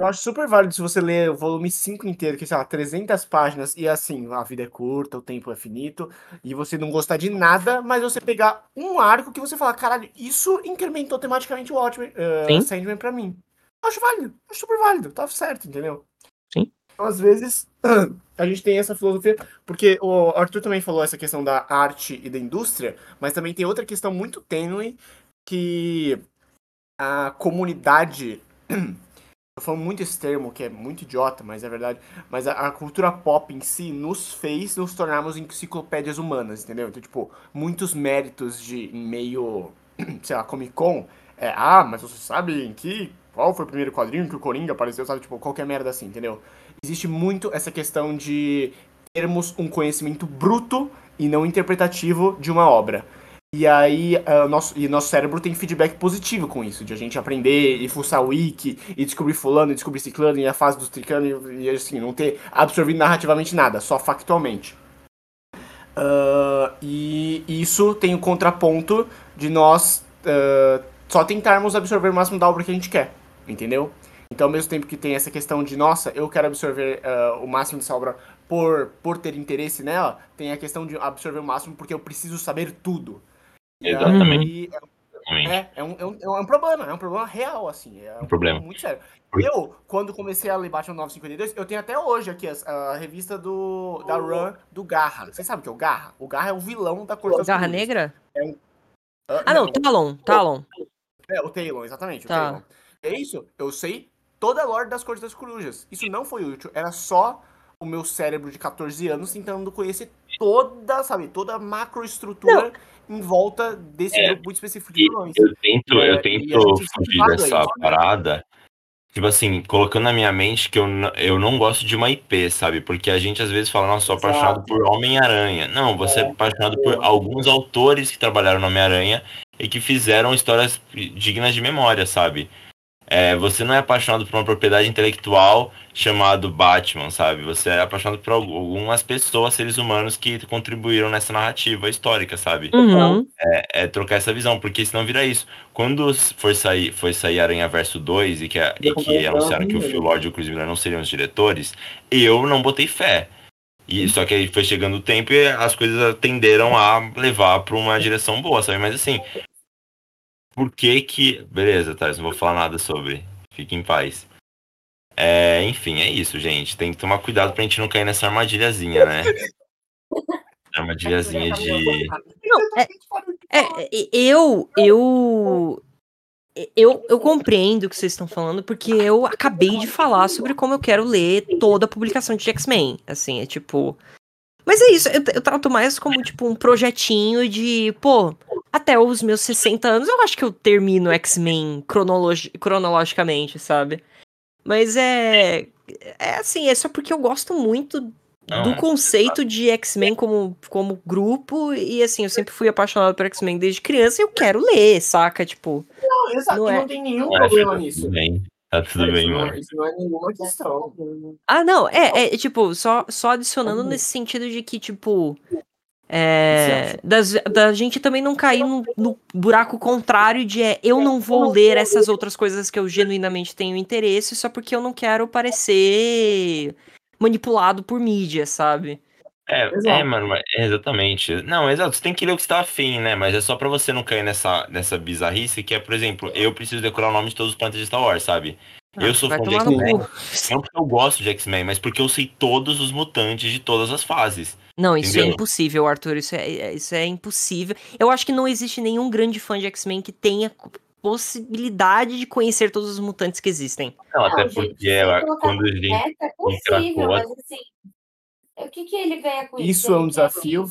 Eu acho super válido se você ler o volume 5 inteiro, que sei lá, 300 páginas, e assim, a vida é curta, o tempo é finito, e você não gostar de nada, mas você pegar um arco que você fala, caralho, isso incrementou tematicamente o Watchmen, uh, Sim. Sandman pra mim. Eu acho válido, acho super válido, tá certo, entendeu? Então, às vezes, (clears throat) a gente tem essa filosofia, porque o Arthur também falou essa questão da arte e da indústria, mas também tem outra questão muito tênue, que a comunidade (clears throat) eu falo muito esse termo, que é muito idiota, mas é verdade. Mas a, a cultura pop em si nos fez nos tornarmos enciclopédias humanas, entendeu? Então, tipo, muitos méritos de meio, (clears throat) sei lá, Comic Con É, ah, mas você sabe em que. Qual foi o primeiro quadrinho que o Coringa apareceu, sabe? Tipo, qualquer merda assim, entendeu? Existe muito essa questão de termos um conhecimento bruto e não interpretativo de uma obra. E aí, uh, nosso, e nosso cérebro tem feedback positivo com isso, de a gente aprender e fuçar wiki, e descobrir fulano, e descobrir ciclano, e a fase dos tricano, e, e assim, não ter absorvido narrativamente nada, só factualmente. Uh, e isso tem o contraponto de nós uh, só tentarmos absorver o máximo da obra que a gente quer, entendeu? Então, ao mesmo tempo que tem essa questão de, nossa, eu quero absorver uh, o máximo dessa obra por, por ter interesse nela, tem a questão de absorver o máximo porque eu preciso saber tudo. Exatamente. é, é, um, é, um, é um problema, é um problema real, assim. É um, um problema. muito sério. Eu, quando comecei a ler Batman 952, eu tenho até hoje aqui a, a revista do, da Run do Garra. Vocês sabem o que é o Garra? O Garra é o vilão da Corte Garra Negra? É um... ah, ah, não, não, Talon, Talon. É, o Talon, exatamente, o Tá. Talon. É isso, eu sei toda a lore das Cortes das Corujas. Isso não foi útil, era só o meu cérebro de 14 anos tentando conhecer toda, sabe, toda a macroestrutura em volta desse É, grupo muito específico de vilões. eu tento, É, eu tento fugir dessa isso. parada. Tipo assim, colocando na minha mente que eu, eu não gosto de uma IP, sabe? Porque a gente às vezes fala, nossa, sou apaixonado por Homem-Aranha. Não, você é apaixonado por alguns autores que trabalharam no Homem-Aranha e que fizeram histórias dignas de memória, sabe? É, você não é apaixonado por uma propriedade intelectual chamado Batman, sabe? Você é apaixonado por algu- algumas pessoas, seres humanos que contribuíram nessa narrativa histórica, sabe? Uhum. é trocar essa visão, porque senão vira isso. Quando for sair, foi sair Aranha Verso 2 e que, a- e que anunciaram que o Phil Lord e o Chris Miller não seriam os diretores, eu não botei fé. E, só que aí foi chegando o tempo e as coisas tenderam a levar para uma direção boa, sabe? Mas assim, por que que... Beleza, tá, não vou falar nada sobre. Fique em paz. É, enfim, é isso, gente. Tem que tomar cuidado pra gente não cair nessa armadilhazinha, né? (laughs) Armadilhazinha de... Não, é, é, é, eu, eu, eu, eu compreendo o que vocês estão falando, porque eu acabei de falar sobre como eu quero ler toda a publicação de X-Men. Assim, é tipo. Mas é isso, eu, eu trato mais como, tipo, um projetinho de, pô, até os meus 60 anos eu acho que eu termino X-Men cronologi- cronologicamente, sabe? Mas é. É assim, é só porque eu gosto muito do Não, conceito de X-Men como, como grupo, e assim, eu sempre fui apaixonado por X-Men desde criança e eu quero ler, saca? Tipo, Não, exato, Não é- não tem nenhum É, problema tá nisso. tudo bem. Tá tudo isso, bem, não, mano. isso não é nenhuma questão. Ah, não, é, é tipo, só, só adicionando Uhum. nesse sentido de que, tipo. É, das, da gente também não cair no, no buraco contrário de é, eu não vou ler essas outras coisas que eu genuinamente tenho interesse só porque eu não quero parecer manipulado por mídia, sabe? É, é, mano, mas- exatamente. Não, exato, você tem que ler o que você tá afim, né? Mas é só pra você não cair nessa, nessa bizarrice que é, por exemplo, eu preciso decorar o nome de todos os planetas de Star Wars, sabe? Eu sou fã de X-Men, não porque eu gosto de X-Men, mas porque eu sei todos os mutantes de todas as fases. Não, isso é Entendeu? impossível, Arthur. Isso é, é- isso é impossível. Eu acho que não existe nenhum grande fã de X-Men que tenha possibilidade de conhecer todos os mutantes que existem. Não, até Não, gente, porque se ela- quando a gente meta, é possível, mas assim, o que que ele ganha com isso? Isso é um desafio.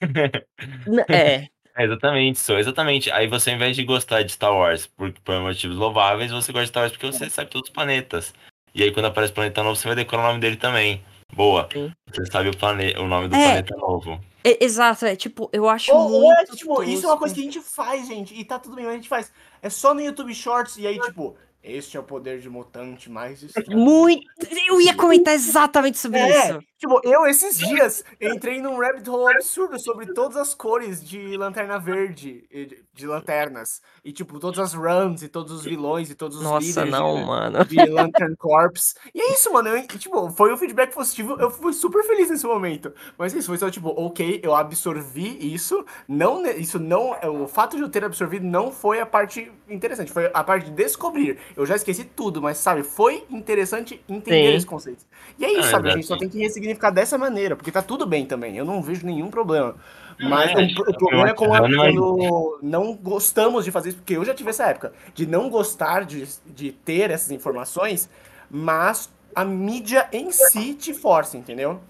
É. (laughs) É, exatamente, sou exatamente. Aí você, ao invés de gostar de Star Wars por, por motivos louváveis, você gosta de Star Wars porque você sabe todos os planetas. E aí, quando aparece planeta novo, você vai decorar o nome dele também. Boa. Sim. Você sabe o, plane... o nome do É. planeta novo. É, exato, é tipo, eu acho Ou, ou é, muito tipo, isso é uma coisa que a gente faz, gente. E tá tudo bem, mas a gente faz. É só no YouTube Shorts e aí, tipo, este é o poder de mutante mais estranho. Muito. Eu ia comentar exatamente sobre É, isso. Tipo, eu esses dias entrei num rabbit hole absurdo sobre todas as cores de Lanterna Verde, e de, lanternas. E, tipo, todas as runs e todos os vilões e todos os Nossa, líderes não, de, mano. de Lantern Corps. E é isso, mano. Eu, tipo, foi um feedback positivo. Eu fui super feliz nesse momento. Mas isso foi só, tipo, ok, eu absorvi isso. Não, isso não. O fato de eu ter absorvido não foi a parte interessante. Foi a parte de descobrir. Eu já esqueci tudo, mas sabe, foi interessante entender Sim. esse conceito. E é isso, Ah, sabe? A gente só tem que ressignificar dessa maneira, porque tá tudo bem também. Eu não vejo nenhum problema. Mas é, o, o problema é quando, não é- quando não gostamos de fazer isso, porque eu já tive essa época, de não gostar de, de ter essas informações, mas a mídia em si te força, entendeu?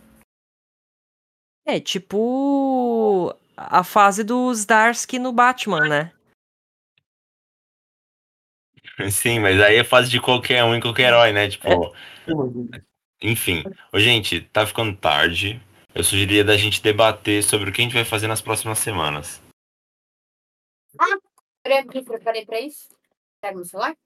É tipo a fase dos Darsky no Batman, né? Sim, mas aí é fase de qualquer um e qualquer herói, né? Tipo, enfim. Ô, gente, tá ficando tarde. Eu sugeriria da gente debater sobre o que a gente vai fazer nas próximas semanas. Peraí, me preparei pra isso. Pega meu celular.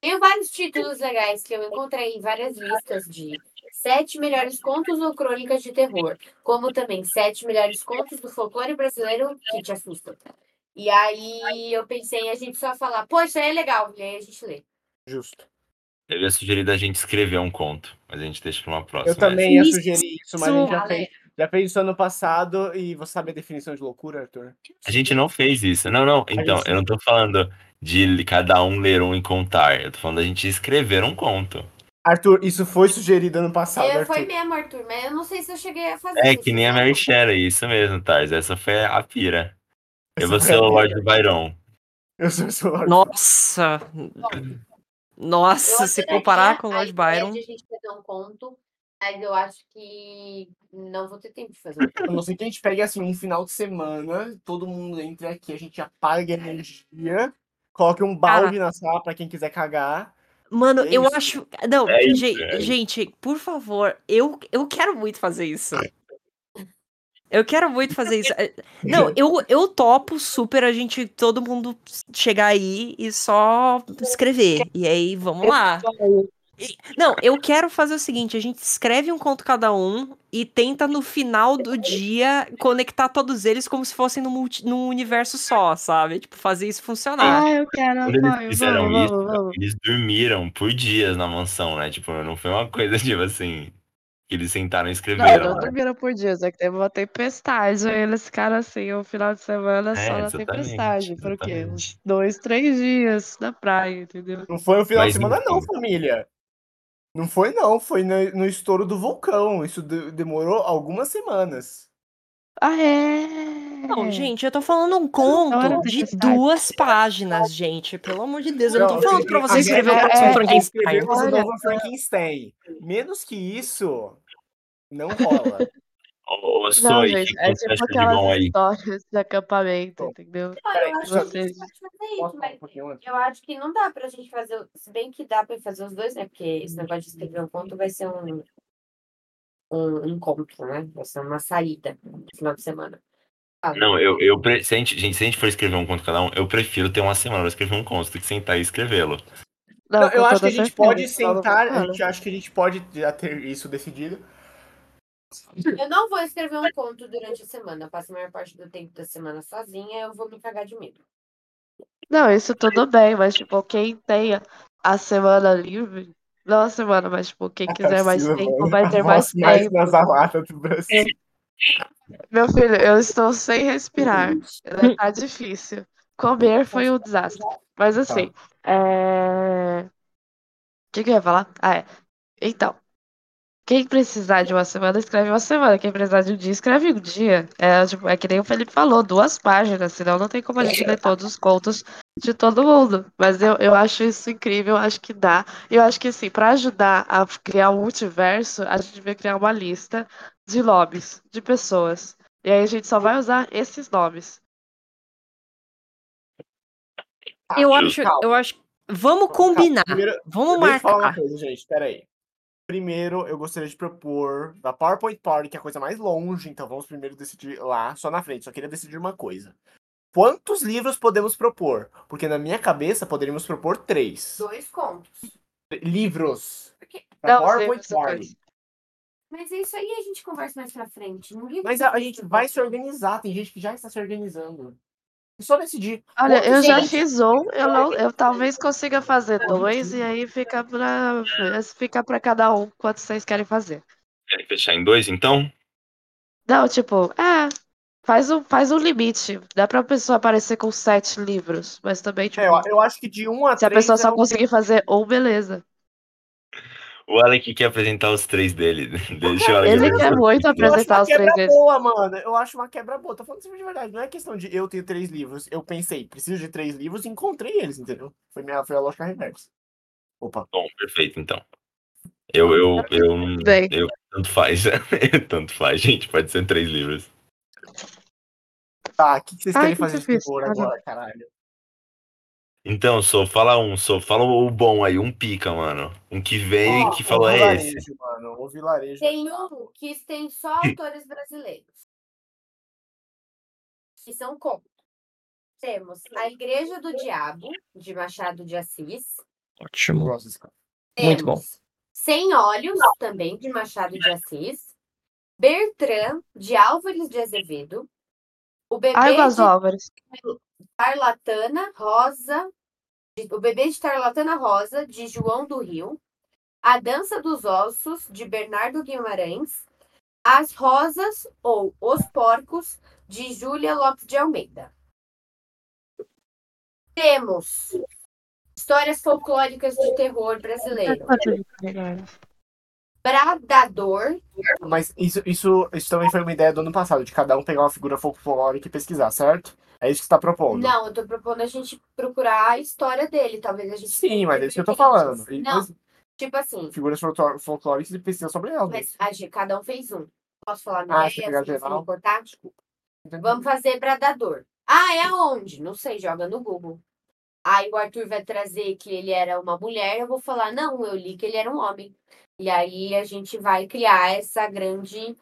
Tenho vários títulos legais que eu encontrei em várias listas de sete melhores contos ou crônicas de terror, como também sete melhores contos do folclore brasileiro que te assustam. E aí eu pensei em a gente só falar, aí é legal, e aí a gente lê. Justo. Eu ia sugerir da gente escrever um conto, mas a gente deixa pra uma próxima. Eu também ia Isso. sugerir isso, mas a gente já fez, já fez isso ano passado e você sabe a definição de loucura, Arthur? A gente não fez isso. Não, não. Então, eu não tô falando de cada um ler um e contar. Eu tô falando da gente escrever um conto. Arthur, isso foi sugerido ano passado, É, foi mesmo, Arthur, mas eu não sei se eu cheguei a fazer É isso, que nem a sabe? Mary Shelley, isso mesmo, Tars. Essa foi a pira. Eu vou Essa ser o Lorde Byron. Eu sou o Arthur. Nossa! Eu Nossa, se comparar com o a Lord ideia Byron. de a gente fazer um conto, mas eu acho que não vou ter tempo de fazer um conto. Não ser que a gente pegue assim um final de semana, todo mundo entre aqui, a gente apaga a energia, coloque um balde na sala pra quem quiser cagar. Mano, É eu acho. Não, É isso, ge- é gente, por favor, eu, eu quero muito fazer isso. Eu quero muito fazer isso. É, Não, eu, eu topo super a gente, todo mundo chegar aí e só escrever. E aí, vamos lá. Não, eu quero fazer o seguinte: a gente escreve um conto cada um e tenta no final do dia conectar todos eles como se fossem num, multi- num universo só, sabe? Tipo, fazer isso funcionar. Ah, eu quero Quando eles fizeram Vamos, isso, vamos, vamos. eles dormiram por dias na mansão, né? Tipo, não foi uma coisa (laughs) tipo assim. Que eles sentaram e Não, escreveram. não né? dormiram por dias, é que teve uma tempestade. Aí eles ficaram assim, o final de semana É, só na tempestade. Por quê? Uns dois, três dias na praia, entendeu? Não foi no final Mas de semana, não, família. Não foi, não. Foi no, no estouro do vulcão. Isso de- demorou algumas semanas. Ah, é? Não, gente, eu tô falando um conto de duas páginas, gente. Pelo amor de Deus, eu não tô Não, falando a pra você escrever o é- próximo é- é Frankenstein. Menos que isso, não rola. Ô, ô, o que que é tipo de aquelas bom aí? histórias de acampamento, Bom. entendeu? Não, eu acho Posso isso, um eu acho que não dá pra gente fazer. Se bem que dá pra fazer os dois, né? Porque esse negócio de escrever um conto vai ser um, um encontro, né? Vai ser uma saída no final de semana. Ah, Não, eu, eu se, a gente, gente, se a gente for escrever um conto cada um, eu prefiro ter uma semana pra escrever um conto do que sentar e escrevê-lo. Não, Não, eu acho que a gente pode sentar, a gente acha que a gente pode já ter isso decidido. Eu não vou escrever um conto durante a semana. Eu passo a maior parte do tempo da semana sozinha, eu vou me cagar de medo. Não, isso tudo bem, mas tipo, quem tenha a semana livre, não a semana, mas tipo, quem quiser mais tempo mano, vai ter mais tempo. nasalada do Brasil. Meu filho, eu estou sem respirar. Tá difícil. Comer foi um desastre. Mas assim, é... O que, que eu ia falar? Ah, é. Então, quem precisar de uma semana, escreve uma semana. Quem precisar de um dia, escreve um dia. É, tipo, é que nem o Felipe falou, duas páginas, senão não tem como a gente ler todos os contos de todo mundo. Mas eu, eu acho isso incrível, eu acho que dá. E eu acho que, assim, para ajudar a criar um multiverso, a gente devia criar uma lista de nomes, de pessoas. E aí a gente só vai usar esses nomes. Tá, Eu acho, calma, eu acho. Vamos combinar. Primeiro, Vamos eu falar uma marcar. coisa, gente. Pera aí. Primeiro, eu gostaria de propor da PowerPoint Party, que é a coisa mais longe, então vamos primeiro decidir lá, só na frente. Só queria decidir uma coisa. Quantos livros podemos propor? Porque na minha cabeça poderíamos propor três. Dois contos. Livros. Porque- Não, PowerPoint. Party. Mas isso aí a gente conversa mais pra frente. Ninguém Mas a, a gente vai se organizar, tem gente que já está se organizando. É só decidir. Olha, eu já fiz um, eu não, eu talvez consiga fazer dois e aí fica pra, fica pra cada um quanto vocês querem fazer. Querem fechar em dois, então? Não, tipo, é, faz um, faz um limite. Dá pra pessoa aparecer com sete livros, mas também, tipo, É, eu, eu acho que de um a se a pessoa é só o- conseguir fazer um, beleza. O Alec quer apresentar os três dele. Deixa o Alec Ele apresentar quer os muito três dele. Eu acho apresentar uma os três quebra boa, mano. Eu acho uma quebra boa. Tô falando isso de verdade. Não é questão de eu ter três livros. Eu pensei, preciso de três livros e encontrei eles, entendeu? Foi, minha, foi a lógica reversa. Opa. Bom, perfeito, então. Eu, eu, eu, Bem. eu, tanto faz. (laughs) tanto faz, gente. Pode ser três livros. Tá, o que, que vocês Ai, querem que fazer de terror agora, caralho? Então, Sou, fala um, Sou, fala o bom aí, um pica, mano. Um que veio e que falou o é esse. mano. O vilarejo. Tem um que tem só autores brasileiros. Que são contos. Temos A Igreja do Diabo, de Machado de Assis. Ótimo. Muito bom. Sem Olhos, também, de Machado de Assis. Bertrand, de Álvares de Azevedo. O Bebê do de Álvares. Tarlatana Rosa. de- O Bebê de Tarlatana Rosa, de João do Rio. A Dança dos Ossos, de Bernardo Guimarães. As Rosas ou Os Porcos, de Júlia Lopes de Almeida. Temos Histórias folclóricas de terror brasileiro. Bradador, Mas isso, isso, isso também foi uma ideia do ano passado, de cada um pegar uma figura folclórica e pesquisar, certo? É isso que você tá propondo. Não, eu tô propondo a gente procurar a história dele. Talvez a gente. Sim, mas é isso que eu tô falando. E- Não, mas tipo assim, figuras folcló- folclóricas e pesquisa sobre elas. mas a gente, cada um fez um. Posso falar minha Ah, ideia? pegar geral? cortar? Desculpa. Vamos fazer bradador. Ah, é aonde? Não sei, joga no Google. Aí o Arthur vai trazer que ele era uma mulher, eu vou falar, não, eu li que ele era um homem. E aí a gente vai criar essa grande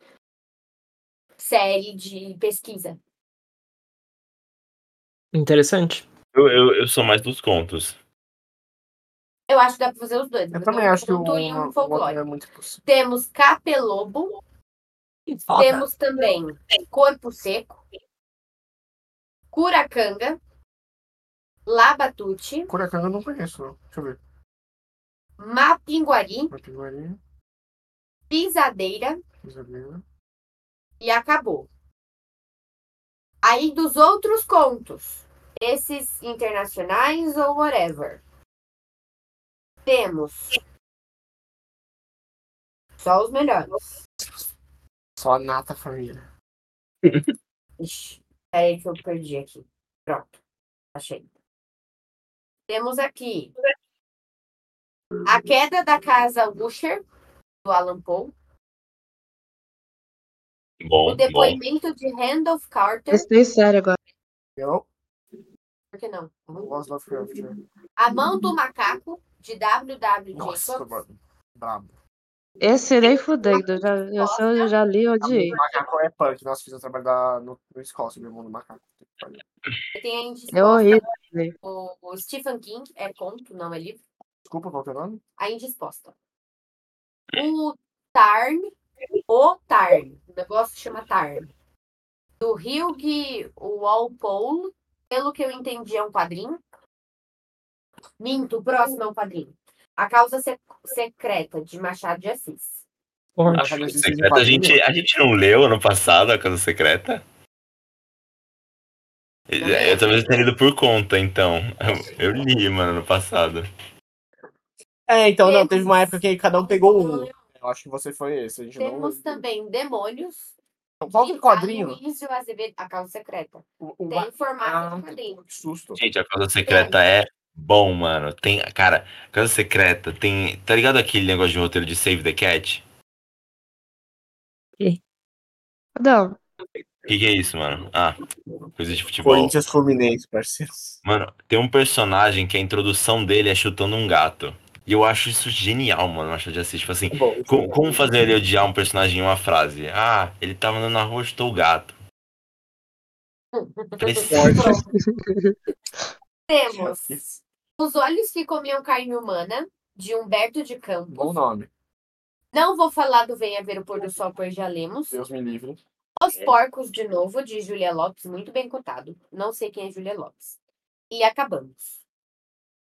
série de pesquisa. Interessante. Eu, eu, eu sou mais dos contos. Eu acho que dá pra fazer os dois. Eu mas também um acho que o conto e um outro folclore. é muito possível. Temos Capelobo, temos também Corpo Seco, Curacanga, Labatute, Curacanga eu não conheço, não. Deixa eu ver. Mapinguari, Mapinguari, Pisadeira Isabela. e acabou. Aí dos outros contos, esses internacionais ou whatever, temos só os melhores. Só a nata família. (laughs) Ixi, peraí que eu perdi aqui. Pronto, achei. Temos aqui A Queda da Casa Usher, do Alan Poe. Bom, O bom. depoimento de Randolph Carter. Gostei sério agora. Eu Por que não? A Mão do Macaco, de W.W. Nossa, Jacobs. mano. Brabo. Esse nem fudendo. Eu já, eu, só- eu já li e odiei. O macaco é punk. Nós fizemos o trabalho da, no, no Escócia, meu irmão do macaco. Tem a É horrível. O, o Stephen King é conto, não é livro. Desculpa, qual que é o nome? A Indisposta. O Tarn, o Tarn, o negócio que chama Tarn. Do Hugh Walpole, pelo que eu entendi, é um quadrinho. Minto, o próximo é um quadrinho. A Causa Se- Secreta, de Machado de Assis. Ótimo. A Casa Secreta, a gente, a gente não leu ano passado a Casa Secreta? Eu, eu talvez tenha lido por conta, então. Eu, eu li, mano, ano passado. É, então, não, teve uma época que cada um pegou um. Eu acho que você foi esse. A gente não. Temos também Demônios. Qual que é o quadrinho? Aloysio Azevedo, A Causa Secreta. O, o... Tem formato Ah, de quadrinho. que susto. Gente, a Casa Secreta é bom, mano. Tem, cara, a Casa Secreta tem. Tá ligado aquele negócio de roteiro de Save the Cat? Não, O que, que é isso, mano? Ah, coisa de futebol. Corinthians Fluminense, parceiro. Mano, tem um personagem que a introdução dele é chutando um gato. E eu acho isso genial, mano. Machado de Assis. Tipo assim, Bom, co- como fazer ele odiar um personagem em uma frase? Ah, ele tava andando na rua e chutou o gato. Temos Os Olhos que Comiam Carne Humana, de Humberto de Campos. Bom nome. Não vou falar do Venha Ver o Pôr do Sol, pois já lemos. Deus me livre. Os Porcos, de novo, de Julia Lopes, muito bem cotado. Não sei quem é Julia Lopes. E acabamos.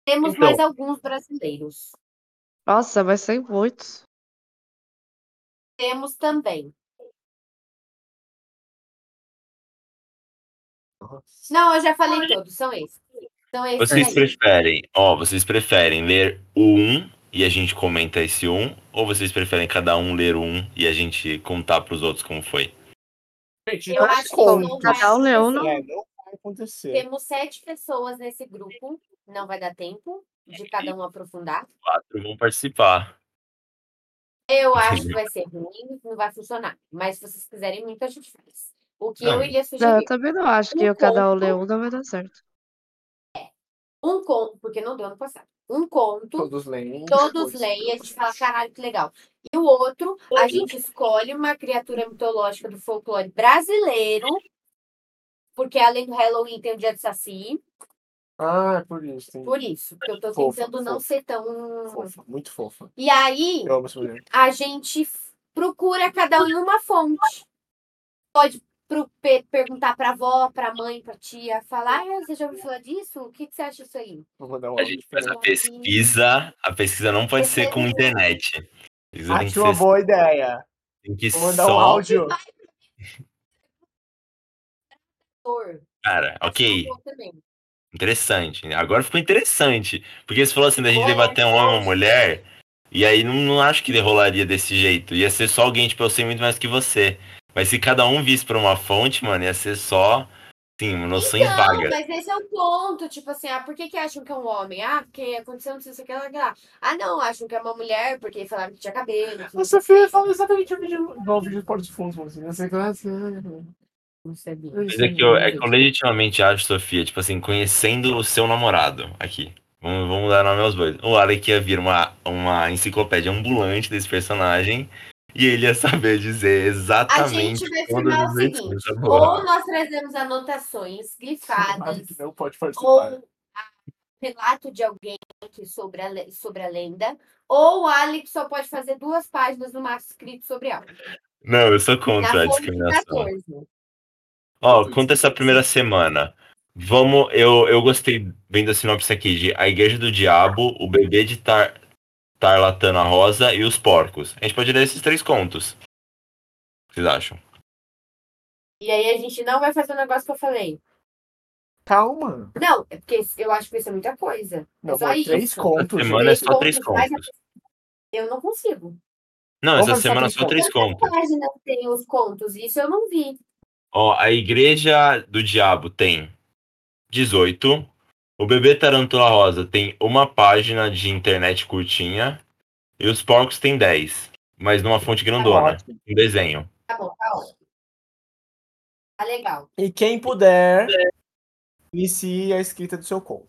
Temos Então. mais alguns brasileiros. nossa, mas tem muitos. Temos também. Não, eu já falei todos, são esses. São esses Vocês aí. preferem, ó, vocês preferem ler o 1 e a gente comenta esse 1? Ou vocês preferem cada um ler 1 e a gente contar pros outros como foi? Gente, Eu acho que não vai um um, não vai acontecer. Temos sete pessoas nesse grupo. Não vai dar tempo de cada um aprofundar. Quatro vão participar. Eu acho que vai ser ruim, não vai funcionar. Mas se vocês quiserem muito, a gente faz. O que eu Não. iria Não, sugerir? eu também não acho que Um eu cada um conto. lê um não vai dar certo. Um conto, porque não deu ano passado. Um conto, Todos leem. todos leem, a gente fala, caralho, que legal. E o outro, a gente escolhe uma criatura mitológica do folclore brasileiro, porque além do Halloween tem o dia de Saci, Ah, é por isso. Tem... por isso, que eu tô Fofa, tentando não fofa. ser tão... Fofa, muito fofa. E aí, a gente procura cada um em uma fonte. Pode pro- pe- perguntar pra avó, pra mãe, pra tia, falar, ah, você já ouviu falar disso? O que, que você acha disso aí? Vou mandar um A áudio gente faz a pesquisa. A pesquisa não pode ser com internet. Acho uma ser boa ideia. tem que Vou mandar um só. áudio. Dor. Cara, ok. Interessante. Agora ficou interessante. Porque você falou assim, da gente Olha, debater um homem e uma mulher. E aí não, não acho que rolaria desse jeito. Ia ser só alguém, tipo, eu sei muito mais que você. Mas se cada um visse pra uma fonte, mano, ia ser só, sim, uma noção Não, vaga. mas esse é o ponto. Tipo assim, ah, por que, que acham que é um homem? Ah, porque aconteceu não sei se aquela lá. Ah, não, acham que é uma mulher porque falaram que tinha cabelo. que A Sofia falou exatamente o vídeo. Igual o vídeo do Porto dos Fundos, assim. Não sei qual Não sabia. Mas é que, eu, é que eu legitimamente acho, Sofia, tipo assim, conhecendo o seu namorado aqui. Vamos, vamos dar nome aos dois. O Alec ia vir uma, uma enciclopédia ambulante desse personagem. E ele ia saber dizer A exatamente gente firmar as o seguinte: ou nós trazemos anotações grifadas, não pode ou a- relato de alguém que sobre, a, sobre a lenda, ou o Alex só pode fazer duas páginas no máximo escrito sobre algo. Não, eu sou contra a Na fonte discriminação. 14. Ó, conta essa primeira semana. Vamos, eu, eu gostei vendo a sinopse aqui de A Igreja do Diabo, O Bebê de Tar, Tarlatana Rosa e Os Porcos. A gente pode ler esses três contos. O que vocês acham? E aí a gente não vai fazer o negócio que eu falei. Calma. Não, é porque eu acho que isso é muita coisa. Não, só foi isso. três contos. semana é só três contos. Eu não consigo. Não, Vamos essa só semana três só três Quantas contos. páginas tem os contos? Isso eu não vi. Ó, A Igreja do Diabo tem 18. O Bebê Tarântula Rosa tem uma página de internet curtinha. E Os Porcos tem 10. Mas numa fonte grandona. ótimo. Um desenho. Tá bom, tá ótimo. Tá legal. E quem puder, inicie a escrita do seu conto.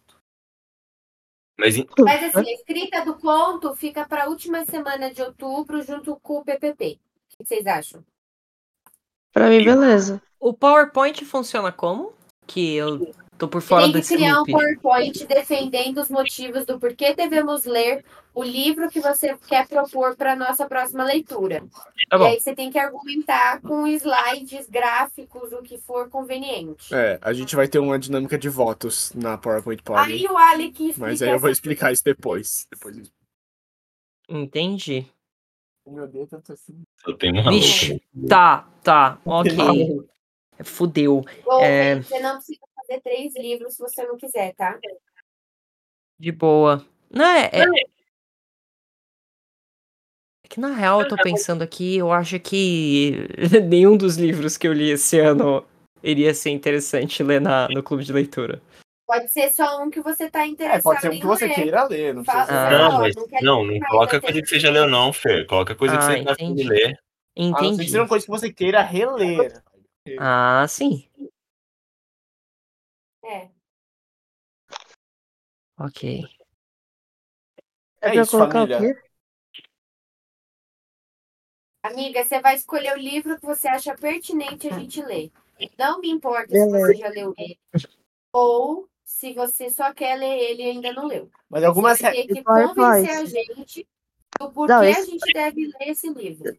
Mas Mas assim, a escrita do conto fica para a última semana de outubro junto com o PPP. O que vocês acham? Pra mim, beleza. O PowerPoint funciona como? Que eu tô por fora Tem que desse criar um loop. PowerPoint defendendo os motivos do porquê devemos ler o livro que você quer propor para nossa próxima leitura. Tá e bom. aí você tem que argumentar com slides, gráficos, o que for conveniente. É, a gente vai ter uma dinâmica de votos na PowerPoint Party. Aí o Alec explica Mas aí eu vou explicar isso depois. Depois eu Entendi. Meu Deus, tanto assim. eu tenho uma Vixe. Tá, tá. Ok. Fudeu. Bom, É. você não precisa fazer três livros se você não quiser, tá? De boa. Não, é, é... é que na real eu tô pensando aqui, eu acho que (laughs) nenhum dos livros que eu li esse ano iria ser interessante ler na, no clube de leitura. Pode ser só um que você tá interessado É, pode ser um em que você ler. queira ler, não Fala- precisa Ah. Não, Não, mas não não, não coloca coisa que você já leu, não, Fer. Coloca coisa que Ah, você tá afim de entendi. ler. Não que Entendi. seja uma coisa que você queira reler. Ah, sim. É. Ok. É isso, colocar família. Amiga, você vai escolher o livro que você acha pertinente a gente ler. Não me importa se você já leu ele. Ou se você só quer ler ele e ainda não leu. Mas algumas Você ter que convencer a gente do porquê Não, a esse- gente deve ler esse livro.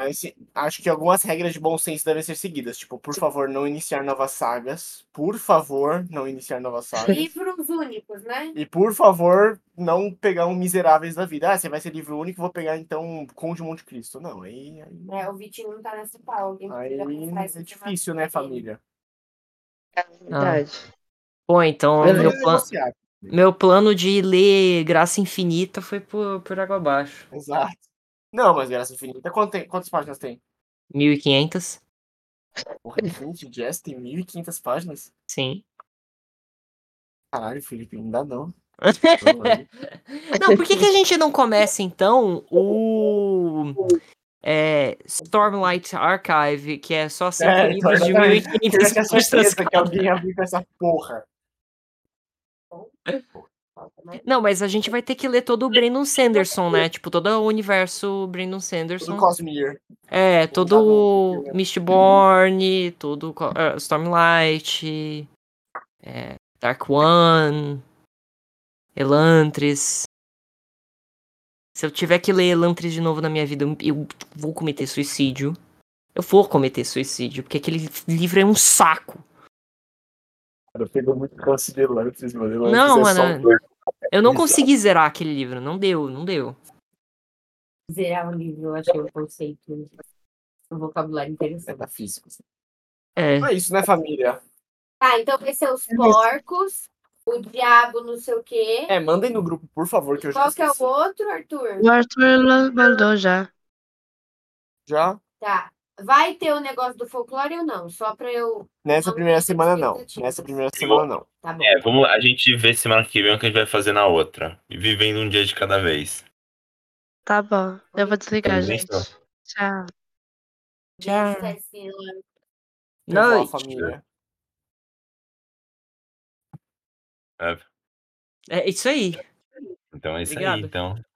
Mas sim, acho que algumas regras de bom senso devem ser seguidas. Tipo, por favor, não iniciar novas sagas. Por favor, não iniciar novas (laughs) sagas. Livros únicos, né? E por favor, não pegar um Miseráveis da vida. Ah, você vai ser livro único, vou pegar então Conde Monte Cristo. Não, aí, aí, É, o Vitinho não tá nessa pau. Alguém aí é difícil, né, família? Verdade. Bom, então meu, é pla- negociável. meu plano de ler Graça Infinita foi por, por água abaixo. Exato. Não, mas Graça Infinita, quanto tem- quantas páginas tem? 1500? Porra, gente, Jess tem 1.500 páginas? Sim. Caralho, Felipe, não dá não. (laughs) Não, por que, que a gente não começa então o é, Stormlight Archive, que é só cinco É, livros de exatamente. 1500 Queria ter páginas que alguém abriu com essa porra. Não, mas a gente vai ter que ler todo o Brandon Sanderson, né? Tipo, todo o universo Brandon Sanderson. Do Cosmere. É, Tá todo bom. o Mistborn, todo eh, Stormlight, é, Dark One, Elantris. Se eu tiver que ler Elantris de novo na minha vida, eu, eu vou cometer suicídio. Eu vou cometer suicídio, porque aquele livro é um saco. Cara, pegou muito de Elantris, mano. Não, é mano. Eu não consegui zerar aquele livro, não deu, não deu. Zerar o livro, eu achei o conceito, um vocabulário interessante. Metafísico. assim. É. É isso, né, família? Tá, então vai ser os porcos, o diabo não sei o quê. É, mandem no grupo, por favor, que eu já Qual que é o outro, Arthur? O Arthur mandou já. Já? Tá. Vai ter o negócio do folclore ou não? Só pra eu. Nessa Não primeira semana, não. Nessa primeira semana, não. Tá bom. É, vamos, a gente vê semana que vem o que a gente vai fazer na outra. E vivendo um dia de cada vez. Tá bom. Eu vou desligar, gente. então? Tchau. Tchau. Tchau, Noite. família. É, É isso aí. então é isso Obrigado. aí, então.